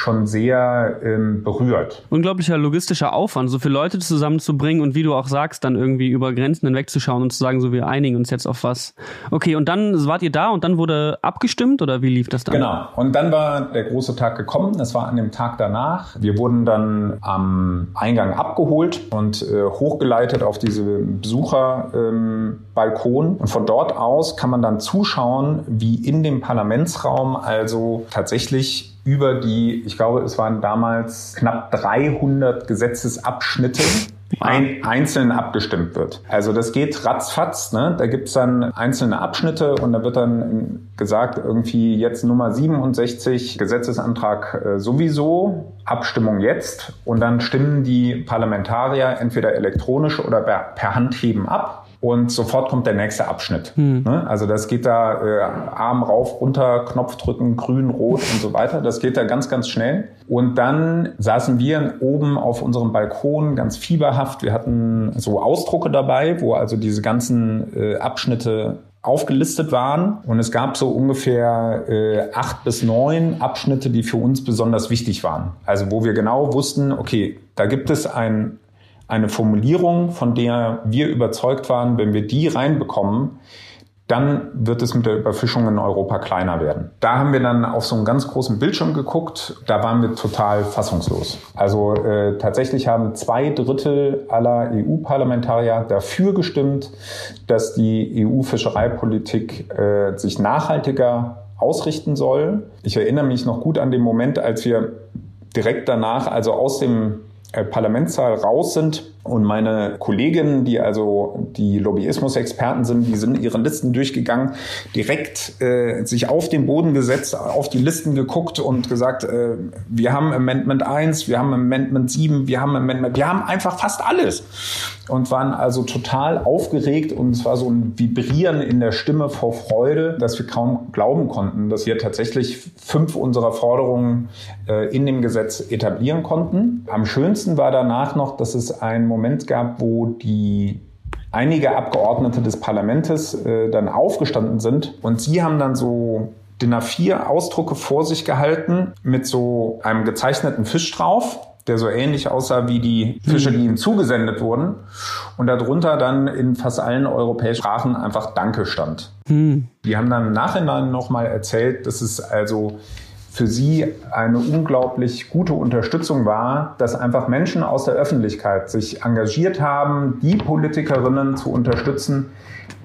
schon sehr ähm, berührt. Unglaublicher logistischer Aufwand, so viele Leute zusammenzubringen und wie du auch sagst, dann irgendwie über Grenzen hinwegzuschauen und zu sagen, so wir einigen uns jetzt auf was. Okay, und dann wart ihr da und dann wurde abgestimmt oder wie lief das dann? Genau, und dann war der große Tag gekommen, das war an dem Tag danach. Wir wurden dann am Eingang abgeholt und äh, hochgeleitet auf diese Besucherbalkon ähm, und von dort aus kann man dann zuschauen, wie in dem Parlamentsraum also tatsächlich über die, ich glaube, es waren damals knapp 300 Gesetzesabschnitte ein, einzeln abgestimmt wird. Also das geht ratzfatz. Ne? Da gibt's dann einzelne Abschnitte und da wird dann gesagt, irgendwie jetzt Nummer 67, Gesetzesantrag äh, sowieso, Abstimmung jetzt. Und dann stimmen die Parlamentarier entweder elektronisch oder per Handheben ab und sofort kommt der nächste Abschnitt. Hm. Ne? Also das geht da äh, Arm rauf, runter, Knopf drücken, grün, rot und so weiter. Das geht da ganz, ganz schnell. Und dann saßen wir oben auf unserem Balkon ganz fieberhaft. Wir hatten so Ausdrucke dabei, wo also diese ganzen äh, Abschnitte aufgelistet waren. Und es gab so ungefähr äh, acht bis neun Abschnitte, die für uns besonders wichtig waren. Also wo wir genau wussten, okay, da gibt es ein, eine Formulierung, von der wir überzeugt waren, wenn wir die reinbekommen, dann wird es mit der Überfischung in Europa kleiner werden. Da haben wir dann auf so einen ganz großen Bildschirm geguckt. Da waren wir total fassungslos. Also äh, tatsächlich haben zwei Drittel aller EU-Parlamentarier dafür gestimmt, dass die EU-Fischereipolitik äh, sich nachhaltiger ausrichten soll. Ich erinnere mich noch gut an den Moment, als wir direkt danach, also aus dem Parlamentssaal raus sind und meine Kolleginnen, die also die Lobbyismus-Experten sind, die sind ihre Listen durchgegangen, direkt äh, sich auf den Boden gesetzt, auf die Listen geguckt und gesagt, äh, wir haben Amendment 1, wir haben Amendment 7, wir haben Amendment, wir haben einfach fast alles und waren also total aufgeregt und es war so ein Vibrieren in der Stimme vor Freude, dass wir kaum glauben konnten, dass wir tatsächlich fünf unserer Forderungen äh, in dem Gesetz etablieren konnten. Am schönsten war danach noch, dass es ein Moment gab, wo die einige Abgeordnete des Parlaments äh, dann aufgestanden sind und sie haben dann so DIN A4 Ausdrucke vor sich gehalten mit so einem gezeichneten Fisch drauf, der so ähnlich aussah wie die Fische, die ihm zugesendet wurden. Und darunter dann in fast allen europäischen Sprachen einfach Danke stand. Hm. Die haben dann im Nachhinein nochmal erzählt, dass es also für sie eine unglaublich gute Unterstützung war, dass einfach Menschen aus der Öffentlichkeit sich engagiert haben, die Politikerinnen zu unterstützen,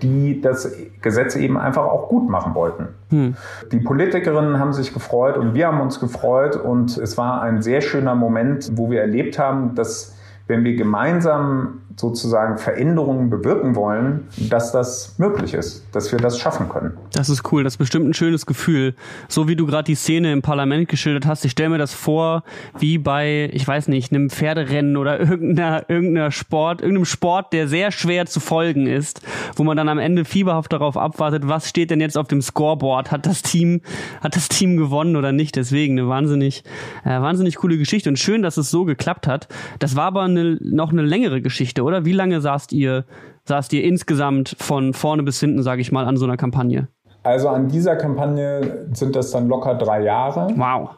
die das Gesetz eben einfach auch gut machen wollten. Hm. Die Politikerinnen haben sich gefreut und wir haben uns gefreut und es war ein sehr schöner Moment, wo wir erlebt haben, dass wenn wir gemeinsam sozusagen Veränderungen bewirken wollen, dass das möglich ist, dass wir das schaffen können. Das ist cool, das ist bestimmt ein schönes Gefühl. So wie du gerade die Szene im Parlament geschildert hast, ich stelle mir das vor, wie bei, ich weiß nicht, einem Pferderennen oder *laughs* irgendeiner, irgendeiner Sport, irgendeinem Sport, der sehr schwer zu folgen ist, wo man dann am Ende fieberhaft darauf abwartet, was steht denn jetzt auf dem Scoreboard? Hat das Team, hat das Team gewonnen oder nicht? Deswegen eine wahnsinnig, äh, wahnsinnig coole Geschichte und schön, dass es so geklappt hat. Das war aber eine, noch eine längere Geschichte oder? Wie lange saßt ihr, saßt ihr insgesamt von vorne bis hinten, sage ich mal, an so einer Kampagne? Also an dieser Kampagne sind das dann locker drei Jahre. Wow.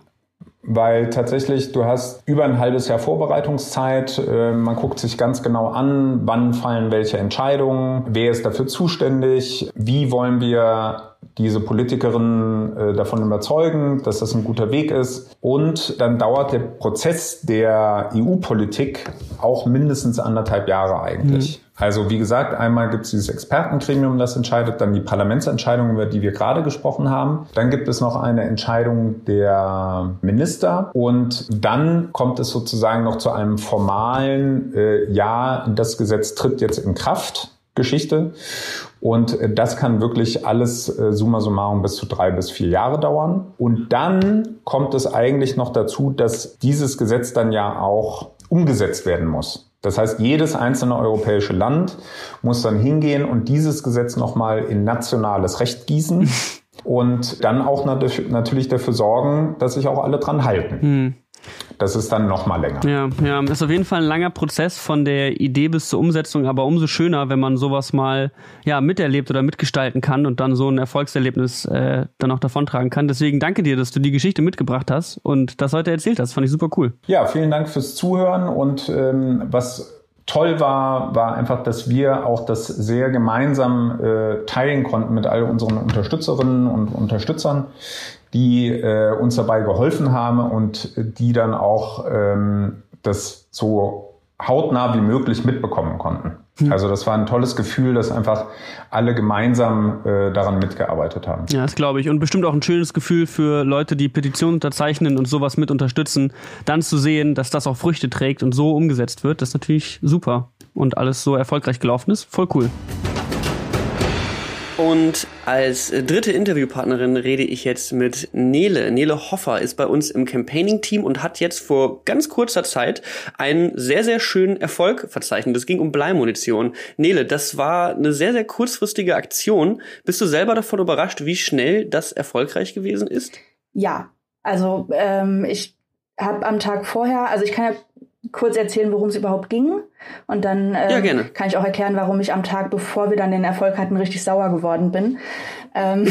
Weil tatsächlich, du hast über ein halbes Jahr Vorbereitungszeit. Äh, man guckt sich ganz genau an, wann fallen welche Entscheidungen, wer ist dafür zuständig, wie wollen wir diese Politikerin äh, davon überzeugen, dass das ein guter Weg ist. Und dann dauert der Prozess der EU-Politik auch mindestens anderthalb Jahre eigentlich. Mhm. Also wie gesagt, einmal gibt es dieses Expertengremium, das entscheidet, dann die Parlamentsentscheidung, über die wir gerade gesprochen haben. Dann gibt es noch eine Entscheidung der Minister und dann kommt es sozusagen noch zu einem formalen äh, Ja, das Gesetz tritt jetzt in Kraft. Geschichte. Und äh, das kann wirklich alles äh, summa summarum bis zu drei bis vier Jahre dauern. Und dann kommt es eigentlich noch dazu, dass dieses Gesetz dann ja auch umgesetzt werden muss. Das heißt, jedes einzelne europäische Land muss dann hingehen und dieses Gesetz nochmal in nationales Recht gießen *laughs* und dann auch natürlich dafür sorgen, dass sich auch alle dran halten. Hm. Das ist dann noch mal länger. Ja, ja, ist auf jeden Fall ein langer Prozess von der Idee bis zur Umsetzung, aber umso schöner, wenn man sowas mal ja miterlebt oder mitgestalten kann und dann so ein Erfolgserlebnis äh, dann auch davontragen kann. Deswegen danke dir, dass du die Geschichte mitgebracht hast und das heute erzählt hast. Fand ich super cool. Ja, vielen Dank fürs Zuhören und ähm, was toll war, war einfach, dass wir auch das sehr gemeinsam äh, teilen konnten mit all unseren Unterstützerinnen und Unterstützern die äh, uns dabei geholfen haben und die dann auch ähm, das so hautnah wie möglich mitbekommen konnten. Hm. Also das war ein tolles Gefühl, dass einfach alle gemeinsam äh, daran mitgearbeitet haben. Ja, das glaube ich. Und bestimmt auch ein schönes Gefühl für Leute, die Petitionen unterzeichnen und sowas mit unterstützen, dann zu sehen, dass das auch Früchte trägt und so umgesetzt wird. Das ist natürlich super. Und alles so erfolgreich gelaufen ist. Voll cool. Und als dritte Interviewpartnerin rede ich jetzt mit Nele. Nele Hoffer ist bei uns im Campaigning-Team und hat jetzt vor ganz kurzer Zeit einen sehr, sehr schönen Erfolg verzeichnet. Es ging um Bleimunition. Nele, das war eine sehr, sehr kurzfristige Aktion. Bist du selber davon überrascht, wie schnell das erfolgreich gewesen ist? Ja, also ähm, ich habe am Tag vorher, also ich kann ja kurz erzählen, worum es überhaupt ging. Und dann ähm, ja, kann ich auch erklären, warum ich am Tag, bevor wir dann den Erfolg hatten, richtig sauer geworden bin. Ähm,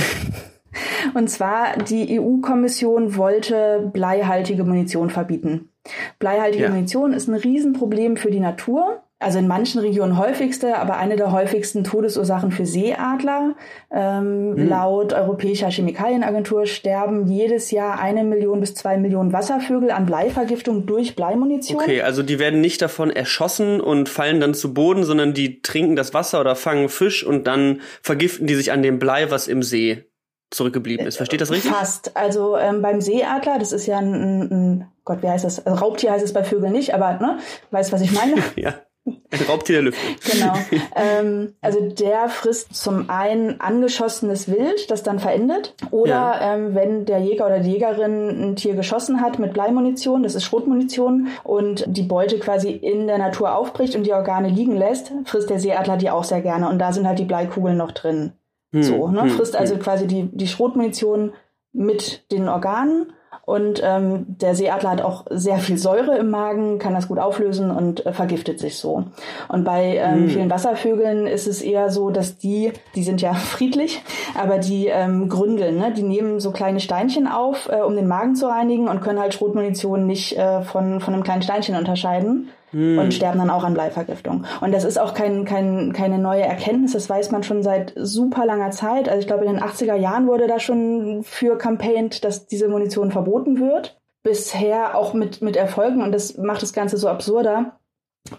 *laughs* und zwar, die EU-Kommission wollte bleihaltige Munition verbieten. Bleihaltige ja. Munition ist ein Riesenproblem für die Natur also in manchen Regionen häufigste, aber eine der häufigsten Todesursachen für Seeadler. Ähm, mhm. Laut Europäischer Chemikalienagentur sterben jedes Jahr eine Million bis zwei Millionen Wasservögel an Bleivergiftung durch Bleimunition. Okay, also die werden nicht davon erschossen und fallen dann zu Boden, sondern die trinken das Wasser oder fangen Fisch und dann vergiften die sich an dem Blei, was im See zurückgeblieben ist. Versteht das richtig? Fast. Also ähm, beim Seeadler, das ist ja ein, ein Gott, wie heißt das? Also Raubtier heißt es bei Vögeln nicht, aber ne, weißt was ich meine? *laughs* ja. *laughs* Ein Raubtier der Lüfte. Genau. *laughs* ähm, also der frisst zum einen angeschossenes Wild, das dann verendet. Oder ja. ähm, wenn der Jäger oder die Jägerin ein Tier geschossen hat mit Bleimunition, das ist Schrotmunition, und die Beute quasi in der Natur aufbricht und die Organe liegen lässt, frisst der Seeadler die auch sehr gerne. Und da sind halt die Bleikugeln noch drin. Hm. So, ne? Hm. Frisst also hm. quasi die, die Schrotmunition mit den Organen und ähm, der Seeadler hat auch sehr viel Säure im Magen, kann das gut auflösen und äh, vergiftet sich so. Und bei ähm, mhm. vielen Wasservögeln ist es eher so, dass die, die sind ja *laughs* friedlich, aber die ähm, gründeln, ne? die nehmen so kleine Steinchen auf, äh, um den Magen zu reinigen und können halt Schrotmunition nicht äh, von, von einem kleinen Steinchen unterscheiden hm. und sterben dann auch an Bleivergiftung. Und das ist auch kein, kein, keine neue Erkenntnis, das weiß man schon seit super langer Zeit. Also ich glaube, in den 80er Jahren wurde da schon für campaigned, dass diese Munition verboten wird. Bisher auch mit, mit Erfolgen und das macht das Ganze so absurder,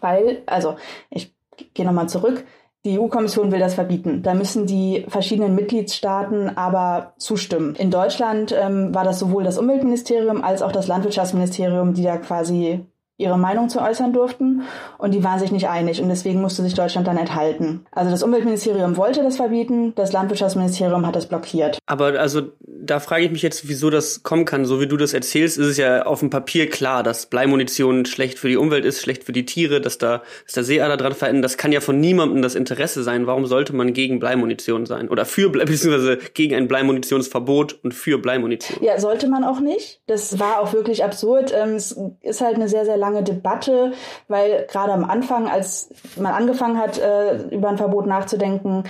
weil, also ich gehe nochmal zurück, die EU-Kommission will das verbieten. Da müssen die verschiedenen Mitgliedstaaten aber zustimmen. In Deutschland ähm, war das sowohl das Umweltministerium als auch das Landwirtschaftsministerium, die da quasi ihre Meinung zu äußern durften und die waren sich nicht einig und deswegen musste sich Deutschland dann enthalten. Also das Umweltministerium wollte das verbieten, das Landwirtschaftsministerium hat das blockiert. Aber also da frage ich mich jetzt, wieso das kommen kann. So wie du das erzählst, ist es ja auf dem Papier klar, dass Bleimunition schlecht für die Umwelt ist, schlecht für die Tiere, dass da dass der Seeader dran verändert. Das kann ja von niemandem das Interesse sein. Warum sollte man gegen Bleimunition sein oder für *laughs* beziehungsweise gegen ein Bleimunitionsverbot und für Bleimunition? Ja, sollte man auch nicht. Das war auch wirklich absurd. Ähm, es ist halt eine sehr sehr lange Debatte, weil gerade am Anfang, als man angefangen hat, äh, über ein Verbot nachzudenken,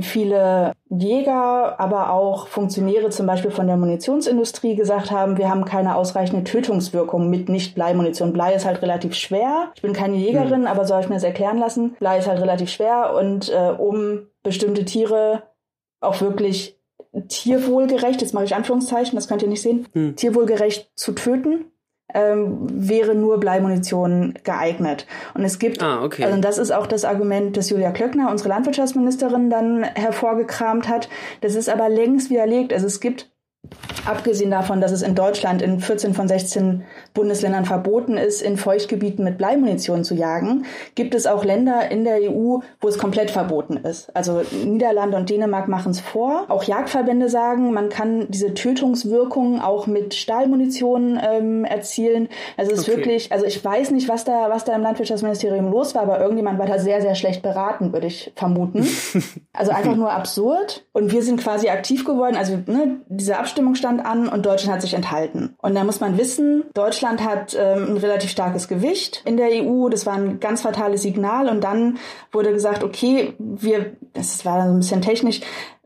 viele Jäger, aber auch Funktionäre zum Beispiel von der Munitionsindustrie gesagt haben, wir haben keine ausreichende Tötungswirkung mit Nicht-Blei-Munition. Blei ist halt relativ schwer. Ich bin keine Jägerin, mhm. aber so habe ich mir das erklären lassen. Blei ist halt relativ schwer und äh, um bestimmte Tiere auch wirklich tierwohlgerecht, jetzt mache ich Anführungszeichen, das könnt ihr nicht sehen, mhm. tierwohlgerecht zu töten, ähm, wäre nur Bleimunition geeignet. Und es gibt, ah, okay. also das ist auch das Argument, das Julia Klöckner, unsere Landwirtschaftsministerin, dann hervorgekramt hat. Das ist aber längst widerlegt. Also es gibt Abgesehen davon, dass es in Deutschland in 14 von 16 Bundesländern verboten ist, in Feuchtgebieten mit Bleimunition zu jagen, gibt es auch Länder in der EU, wo es komplett verboten ist. Also Niederlande und Dänemark machen es vor. Auch Jagdverbände sagen, man kann diese Tötungswirkungen auch mit Stahlmunition ähm, erzielen. Also es ist okay. wirklich, also ich weiß nicht, was da, was da im Landwirtschaftsministerium los war, aber irgendjemand war da sehr, sehr schlecht beraten, würde ich vermuten. *laughs* also einfach nur absurd. Und wir sind quasi aktiv geworden. Also ne, diese Abstimmung Abstimmung stand an und Deutschland hat sich enthalten. Und da muss man wissen, Deutschland hat ähm, ein relativ starkes Gewicht in der EU. Das war ein ganz fatales Signal. Und dann wurde gesagt, okay, wir, das war dann so ein bisschen technisch,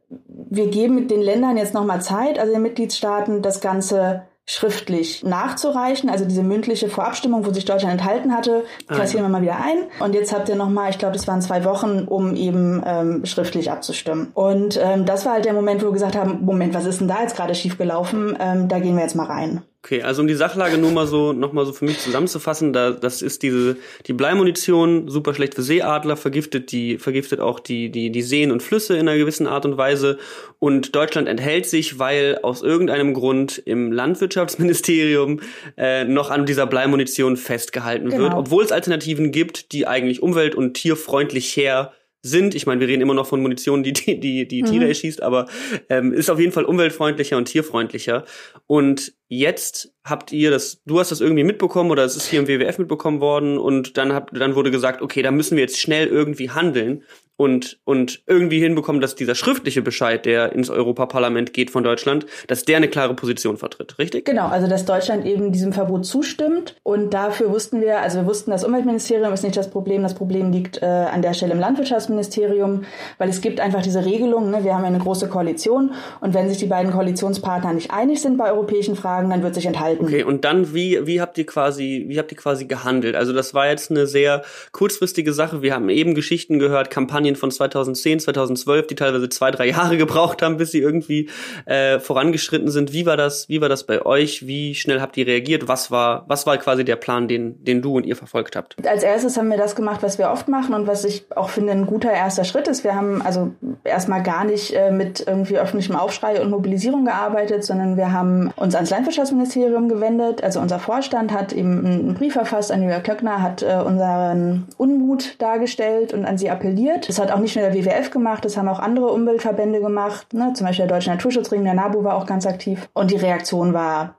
wir geben den Ländern jetzt nochmal Zeit, also den Mitgliedstaaten, das Ganze schriftlich nachzureichen. Also diese mündliche Vorabstimmung, wo sich Deutschland enthalten hatte, kassieren ah, ja. wir mal wieder ein. Und jetzt habt ihr nochmal, ich glaube, das waren zwei Wochen, um eben ähm, schriftlich abzustimmen. Und ähm, das war halt der Moment, wo wir gesagt haben, Moment, was ist denn da jetzt gerade schiefgelaufen? Ähm, da gehen wir jetzt mal rein. Okay, also um die Sachlage nur mal so noch mal so für mich zusammenzufassen, da das ist diese die Bleimunition super schlecht für Seeadler, vergiftet die vergiftet auch die die die Seen und Flüsse in einer gewissen Art und Weise und Deutschland enthält sich, weil aus irgendeinem Grund im Landwirtschaftsministerium äh, noch an dieser Bleimunition festgehalten genau. wird, obwohl es Alternativen gibt, die eigentlich umwelt- und tierfreundlich her sind. Ich meine, wir reden immer noch von Munition, die die, die, die Tiere mhm. erschießt, aber ähm, ist auf jeden Fall umweltfreundlicher und tierfreundlicher. Und jetzt habt ihr das, du hast das irgendwie mitbekommen oder es ist hier im WWF mitbekommen worden und dann habt, dann wurde gesagt, okay, da müssen wir jetzt schnell irgendwie handeln. Und, und irgendwie hinbekommen, dass dieser schriftliche Bescheid, der ins Europaparlament geht von Deutschland, dass der eine klare Position vertritt, richtig? Genau, also dass Deutschland eben diesem Verbot zustimmt und dafür wussten wir, also wir wussten, das Umweltministerium ist nicht das Problem, das Problem liegt äh, an der Stelle im Landwirtschaftsministerium, weil es gibt einfach diese Regelung, ne? wir haben ja eine große Koalition und wenn sich die beiden Koalitionspartner nicht einig sind bei europäischen Fragen, dann wird sich enthalten. Okay, und dann wie, wie habt ihr quasi, wie habt ihr quasi gehandelt? Also das war jetzt eine sehr kurzfristige Sache, wir haben eben Geschichten gehört, Kampagnen Kampagnen von 2010, 2012, die teilweise zwei, drei Jahre *laughs* gebraucht haben, bis sie irgendwie äh, vorangeschritten sind. Wie war das? Wie war das bei euch? Wie schnell habt ihr reagiert? Was war, was war quasi der Plan, den, den du und ihr verfolgt habt? Als erstes haben wir das gemacht, was wir oft machen und was ich auch finde ein guter erster Schritt ist. Wir haben also erstmal gar nicht äh, mit irgendwie öffentlichem Aufschrei und Mobilisierung gearbeitet, sondern wir haben uns ans Landwirtschaftsministerium gewendet. Also unser Vorstand hat eben einen Brief verfasst an Julia Klöckner, hat äh, unseren Unmut dargestellt und an sie appelliert. Das hat auch nicht nur der WWF gemacht, das haben auch andere Umweltverbände gemacht, ne? zum Beispiel der Deutsche Naturschutzring, der NABU war auch ganz aktiv. Und die Reaktion war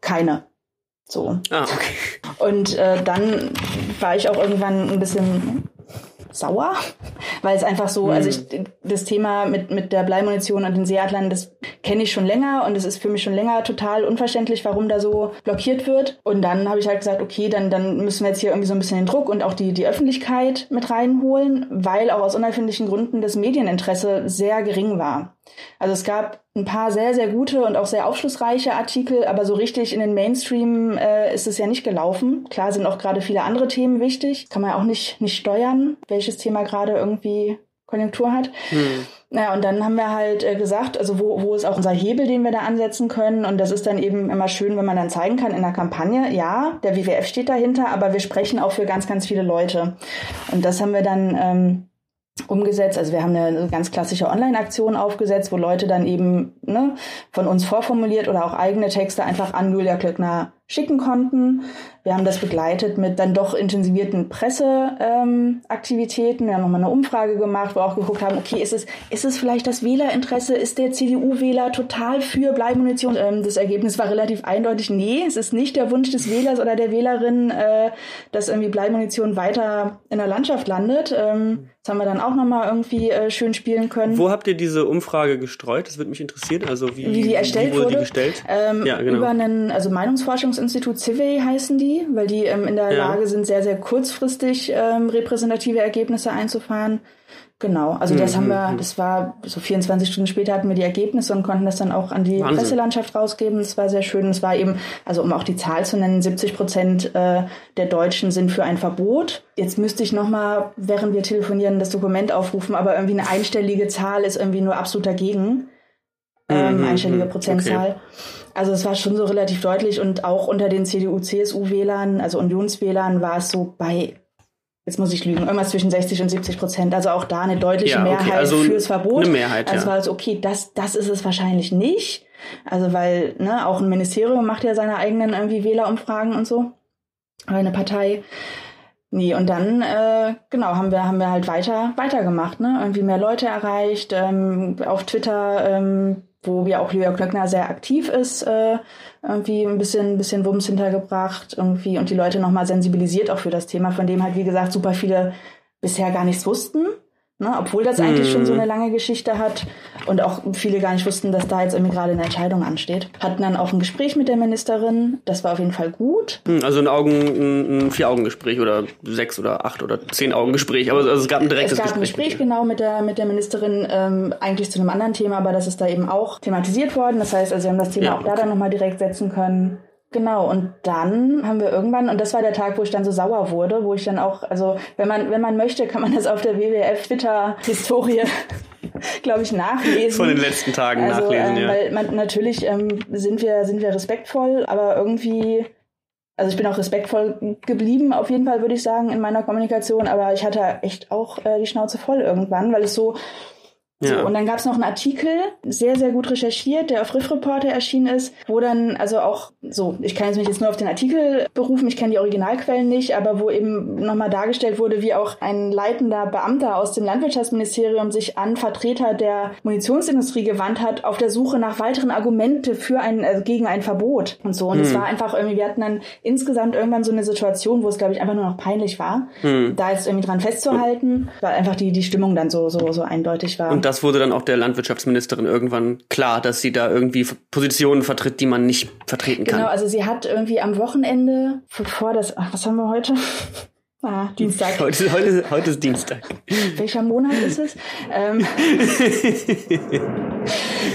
keine. So. Ah, okay. Und äh, dann war ich auch irgendwann ein bisschen sauer, *laughs* weil es einfach so, also ich, hm. das Thema mit, mit der Bleimunition und den Seeadlern, das kenne ich schon länger und es ist für mich schon länger total unverständlich, warum da so blockiert wird. Und dann habe ich halt gesagt, okay, dann, dann müssen wir jetzt hier irgendwie so ein bisschen den Druck und auch die, die Öffentlichkeit mit reinholen, weil auch aus unerfindlichen Gründen das Medieninteresse sehr gering war. Also es gab ein paar sehr, sehr gute und auch sehr aufschlussreiche Artikel, aber so richtig in den Mainstream äh, ist es ja nicht gelaufen. Klar sind auch gerade viele andere Themen wichtig. Kann man ja auch nicht, nicht steuern, welches Thema gerade irgendwie Konjunktur hat. Hm. Naja, und dann haben wir halt äh, gesagt, also wo, wo ist auch unser Hebel, den wir da ansetzen können. Und das ist dann eben immer schön, wenn man dann zeigen kann in der Kampagne, ja, der WWF steht dahinter, aber wir sprechen auch für ganz, ganz viele Leute. Und das haben wir dann ähm, umgesetzt. Also wir haben eine ganz klassische Online-Aktion aufgesetzt, wo Leute dann eben ne, von uns vorformuliert oder auch eigene Texte einfach an Julia Klöckner schicken konnten. Wir haben das begleitet mit dann doch intensivierten Presseaktivitäten. Ähm, wir haben nochmal eine Umfrage gemacht, wo auch geguckt haben, okay, ist es, ist es vielleicht das Wählerinteresse? Ist der CDU-Wähler total für Bleimunition? Ähm, das Ergebnis war relativ eindeutig, nee, es ist nicht der Wunsch des Wählers oder der Wählerin, äh, dass irgendwie Bleimunition weiter in der Landschaft landet. Ähm, das haben wir dann auch nochmal irgendwie äh, schön spielen können. Wo habt ihr diese Umfrage gestreut? Das würde mich interessieren. Also wie, wie die erstellt wie wurde, wurde? Die gestellt? Ähm, ja, genau. Über einen, also Meinungsforschungsinstitut CIVI heißen die weil die ähm, in der ja. Lage sind, sehr, sehr kurzfristig ähm, repräsentative Ergebnisse einzufahren. Genau, also das mhm. haben wir, mhm. das war so 24 Stunden später hatten wir die Ergebnisse und konnten das dann auch an die Wahnsinn. Presselandschaft rausgeben. Das war sehr schön. Es war eben, also um auch die Zahl zu nennen, 70 Prozent äh, der Deutschen sind für ein Verbot. Jetzt müsste ich nochmal, während wir telefonieren, das Dokument aufrufen, aber irgendwie eine einstellige Zahl ist irgendwie nur absolut dagegen. Ähm, mhm. einstellige Prozentzahl. Okay. Also es war schon so relativ deutlich und auch unter den CDU-CSU-Wählern, also Unionswählern, war es so bei, jetzt muss ich lügen, irgendwas zwischen 60 und 70 Prozent. Also auch da eine deutliche ja, okay. Mehrheit also fürs Verbot. Eine Mehrheit, also ja. war es okay, das, das ist es wahrscheinlich nicht. Also weil, ne, auch ein Ministerium macht ja seine eigenen irgendwie Wählerumfragen und so. Oder eine Partei. Nee, und dann, äh, genau, haben wir, haben wir halt weiter, weitergemacht, ne? Irgendwie mehr Leute erreicht, ähm, auf Twitter ähm, wo ja auch Julia Klöckner sehr aktiv ist, äh, irgendwie ein bisschen, ein bisschen Wumms hintergebracht irgendwie und die Leute nochmal sensibilisiert auch für das Thema, von dem halt, wie gesagt, super viele bisher gar nichts wussten. Ne, obwohl das eigentlich schon so mhm. eine lange Geschichte hat und auch viele gar nicht wussten, dass da jetzt irgendwie gerade eine Entscheidung ansteht. Hatten dann auch ein Gespräch mit der Ministerin. Das war auf jeden Fall gut. Hm, also ein Augen, ein, Vier-Augen-Gespräch oder sechs oder acht oder zehn Augen-Gespräch. Aber also es gab ein direktes Gespräch. Es gab Gespräch, ein Gespräch genau mit der mit der Ministerin ähm, eigentlich zu einem anderen Thema, aber das ist da eben auch thematisiert worden. Das heißt, also wir haben das Thema ja, auch da dann nochmal direkt setzen können. Genau, und dann haben wir irgendwann, und das war der Tag, wo ich dann so sauer wurde, wo ich dann auch, also wenn man, wenn man möchte, kann man das auf der WWF-Twitter-Historie, *laughs* glaube ich, nachlesen. Von den letzten Tagen also, nachlesen, ähm, ja. Weil man, natürlich ähm, sind wir, sind wir respektvoll, aber irgendwie, also ich bin auch respektvoll geblieben, auf jeden Fall würde ich sagen, in meiner Kommunikation, aber ich hatte echt auch äh, die Schnauze voll irgendwann, weil es so, Ja. So, und dann gab es noch einen Artikel, sehr, sehr gut recherchiert, der auf Riff Reporter erschienen ist, wo dann, also auch so, ich kann jetzt mich jetzt nur auf den Artikel berufen, ich kenne die Originalquellen nicht, aber wo eben nochmal dargestellt wurde, wie auch ein leitender Beamter aus dem Landwirtschaftsministerium sich an Vertreter der Munitionsindustrie gewandt hat, auf der Suche nach weiteren Argumente für ein, also gegen ein Verbot und so. Und es hm. war einfach irgendwie, wir hatten dann insgesamt irgendwann so eine Situation, wo es, glaube ich, einfach nur noch peinlich war, hm. da jetzt irgendwie dran festzuhalten, weil einfach die, die Stimmung dann so, so, so eindeutig war. Und das wurde dann auch der Landwirtschaftsministerin irgendwann klar, dass sie da irgendwie Positionen vertritt, die man nicht vertreten kann. Genau, also sie hat irgendwie am Wochenende, bevor das, ach, was haben wir heute? Ah, Dienstag. *laughs* Heute, heute, heute ist Dienstag. Welcher Monat ist es? Ähm, *laughs*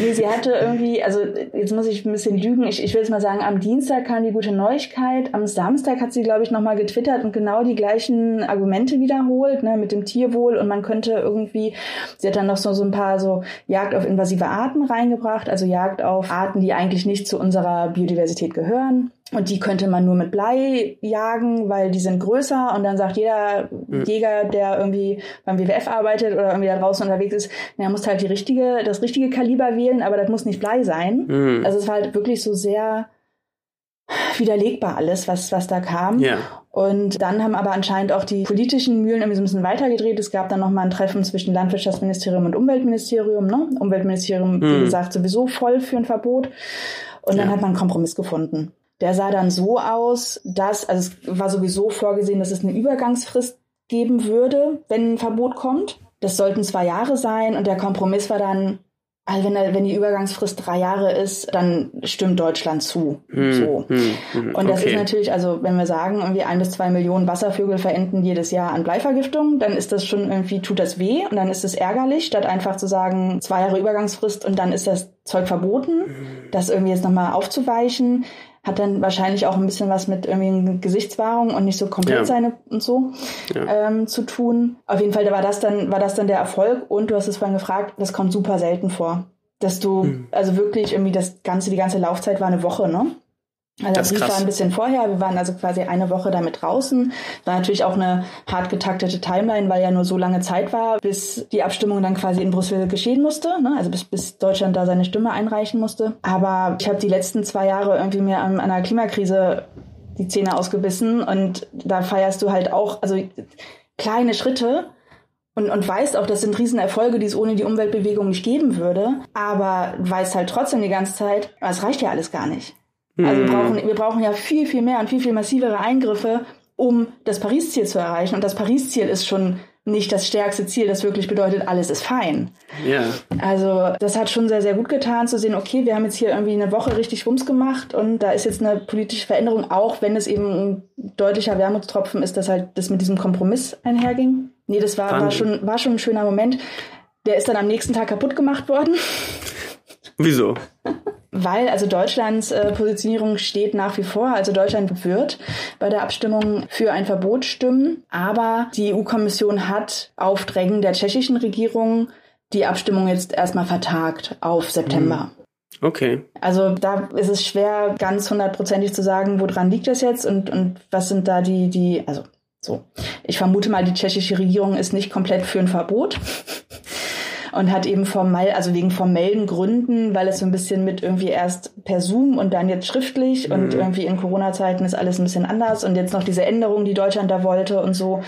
nee, sie hatte irgendwie, also jetzt muss ich ein bisschen lügen, ich, ich will jetzt mal sagen, am Dienstag kam die gute Neuigkeit, am Samstag hat sie, glaube ich, nochmal getwittert und genau die gleichen Argumente wiederholt, ne, mit dem Tierwohl und man könnte irgendwie, sie hat dann noch so, so ein paar so Jagd auf invasive Arten reingebracht, also Jagd auf Arten, die eigentlich nicht zu unserer Biodiversität gehören. Und die könnte man nur mit Blei jagen, weil die sind größer. Und dann sagt jeder mhm. Jäger, der irgendwie beim WWF arbeitet oder irgendwie da draußen unterwegs ist, er muss halt die richtige, das richtige Kaliber wählen, aber das muss nicht Blei sein. Mhm. Also es war halt wirklich so sehr widerlegbar alles, was, was da kam. Ja. Und dann haben aber anscheinend auch die politischen Mühlen irgendwie so ein bisschen weitergedreht. Es gab dann nochmal ein Treffen zwischen Landwirtschaftsministerium und Umweltministerium. Ne? Umweltministerium, mhm. wie gesagt, sowieso voll für ein Verbot. Und dann ja. hat man einen Kompromiss gefunden. Der sah dann so aus, dass, also es war sowieso vorgesehen, dass es eine Übergangsfrist geben würde, wenn ein Verbot kommt. Das sollten zwei Jahre sein und der Kompromiss war dann, also wenn, wenn die Übergangsfrist drei Jahre ist, dann stimmt Deutschland zu. Hm, so. Hm, hm, und das okay. ist natürlich, also wenn wir sagen, irgendwie ein bis zwei Millionen Wasservögel verenden jedes Jahr an Bleivergiftung, dann ist das schon irgendwie, tut das weh und dann ist es ärgerlich, statt einfach zu sagen, zwei Jahre Übergangsfrist und dann ist das Zeug verboten, hm. das irgendwie jetzt nochmal aufzuweichen hat dann wahrscheinlich auch ein bisschen was mit irgendwie Gesichtswahrung und nicht so komplett ja. seine und so ja. ähm, zu tun. Auf jeden Fall war das dann war das dann der Erfolg und du hast es vorhin gefragt, das kommt super selten vor, dass du mhm. also wirklich irgendwie das ganze die ganze Laufzeit war eine Woche, ne? Also das Brief war ein bisschen vorher, wir waren also quasi eine Woche damit draußen. War natürlich auch eine hart getaktete Timeline, weil ja nur so lange Zeit war, bis die Abstimmung dann quasi in Brüssel geschehen musste, ne? also bis, bis Deutschland da seine Stimme einreichen musste. Aber ich habe die letzten zwei Jahre irgendwie mir an, an einer Klimakrise die Zähne ausgebissen und da feierst du halt auch, also kleine Schritte, und, und weißt auch, das sind Riesenerfolge, die es ohne die Umweltbewegung nicht geben würde, aber weißt halt trotzdem die ganze Zeit, es reicht ja alles gar nicht. Also wir hm. brauchen, wir brauchen ja viel, viel mehr und viel, viel massivere Eingriffe, um das Paris-Ziel zu erreichen. Und das Paris-Ziel ist schon nicht das stärkste Ziel, das wirklich bedeutet, alles ist fein. Ja. Also das hat schon sehr, sehr gut getan zu sehen, okay, wir haben jetzt hier irgendwie eine Woche richtig Wumms gemacht und da ist jetzt eine politische Veränderung, auch wenn es eben ein deutlicher Wermutstropfen ist, dass halt das mit diesem Kompromiss einherging. Nee, das war, war, schon, war schon ein schöner Moment. Der ist dann am nächsten Tag kaputt gemacht worden. Wieso? Weil also Deutschlands äh, Positionierung steht nach wie vor. Also Deutschland wird bei der Abstimmung für ein Verbot stimmen, aber die EU-Kommission hat auf Drängen der tschechischen Regierung die Abstimmung jetzt erstmal vertagt auf September. Mhm. Okay. Also da ist es schwer, ganz hundertprozentig zu sagen, woran liegt das jetzt und, und was sind da die, die, also so. Ich vermute mal, die tschechische Regierung ist nicht komplett für ein Verbot und hat eben formal, also wegen formellen Gründen, weil es so ein bisschen mit irgendwie erst per Zoom und dann jetzt schriftlich mhm. und irgendwie in Corona-Zeiten ist alles ein bisschen anders und jetzt noch diese Änderung, die Deutschland da wollte und so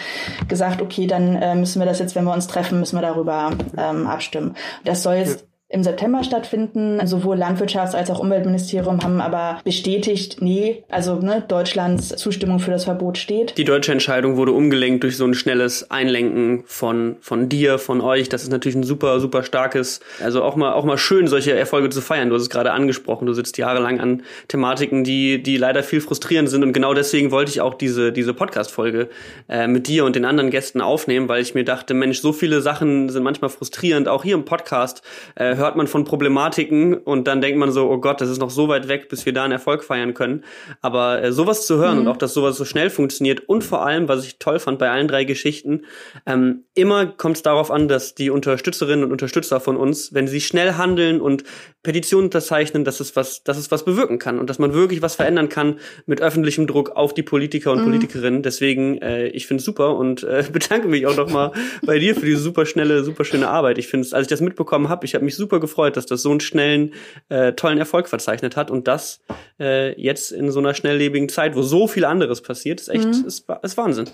gesagt, okay, dann äh, müssen wir das jetzt, wenn wir uns treffen, müssen wir darüber ähm, abstimmen. Das soll jetzt im September stattfinden. Sowohl Landwirtschafts- als auch Umweltministerium haben aber bestätigt, nee, also ne, Deutschlands Zustimmung für das Verbot steht. Die deutsche Entscheidung wurde umgelenkt durch so ein schnelles Einlenken von, von dir, von euch. Das ist natürlich ein super, super starkes, also auch mal, auch mal schön, solche Erfolge zu feiern. Du hast es gerade angesprochen. Du sitzt jahrelang an Thematiken, die, die leider viel frustrierend sind. Und genau deswegen wollte ich auch diese, diese Podcast-Folge äh, mit dir und den anderen Gästen aufnehmen, weil ich mir dachte, Mensch, so viele Sachen sind manchmal frustrierend. Auch hier im Podcast äh, hört man von Problematiken und dann denkt man so, oh Gott, das ist noch so weit weg, bis wir da einen Erfolg feiern können. Aber äh, sowas zu hören mhm. und auch, dass sowas so schnell funktioniert und vor allem, was ich toll fand bei allen drei Geschichten, ähm, immer kommt es darauf an, dass die Unterstützerinnen und Unterstützer von uns, wenn sie schnell handeln und Petitionen unterzeichnen, dass es was, dass es was bewirken kann und dass man wirklich was verändern kann mit öffentlichem Druck auf die Politiker und mhm. Politikerinnen. Deswegen, äh, ich finde es super und äh, *laughs* bedanke mich auch nochmal bei dir für diese super schnelle, super schöne Arbeit. Ich finde es, als ich das mitbekommen habe, ich habe mich super gefreut, dass das so einen schnellen, äh, tollen Erfolg verzeichnet hat und das äh, jetzt in so einer schnelllebigen Zeit, wo so viel anderes passiert, ist echt, mhm. ist, ist Wahnsinn.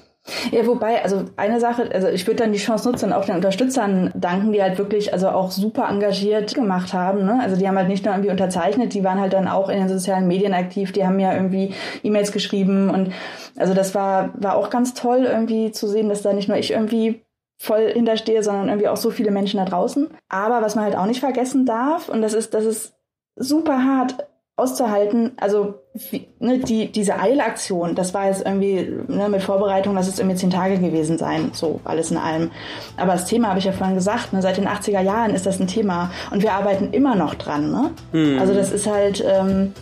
Ja, wobei, also eine Sache, also ich würde dann die Chance nutzen und auch den Unterstützern danken, die halt wirklich also auch super engagiert gemacht haben. Ne? Also die haben halt nicht nur irgendwie unterzeichnet, die waren halt dann auch in den sozialen Medien aktiv, die haben ja irgendwie E-Mails geschrieben und also das war, war auch ganz toll irgendwie zu sehen, dass da nicht nur ich irgendwie voll hinterstehe, sondern irgendwie auch so viele Menschen da draußen. Aber was man halt auch nicht vergessen darf, und das ist, das ist super hart auszuhalten, also wie, ne, die, diese Eilaktion, das war jetzt irgendwie ne, mit Vorbereitung, das ist irgendwie zehn Tage gewesen sein, so alles in allem. Aber das Thema habe ich ja vorhin gesagt, ne, seit den 80er Jahren ist das ein Thema und wir arbeiten immer noch dran. Ne? Mhm. Also das ist halt ähm,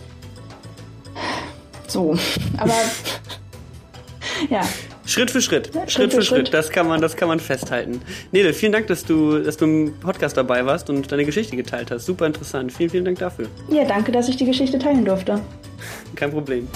so. Aber *laughs* ja. Schritt für Schritt, Schritt, Schritt, für Schritt. Schritt. Das kann man, das kann man festhalten. Nele, vielen Dank, dass du, dass du im Podcast dabei warst und deine Geschichte geteilt hast. Super interessant. Vielen, vielen Dank dafür. Ja, danke, dass ich die Geschichte teilen durfte. Kein Problem.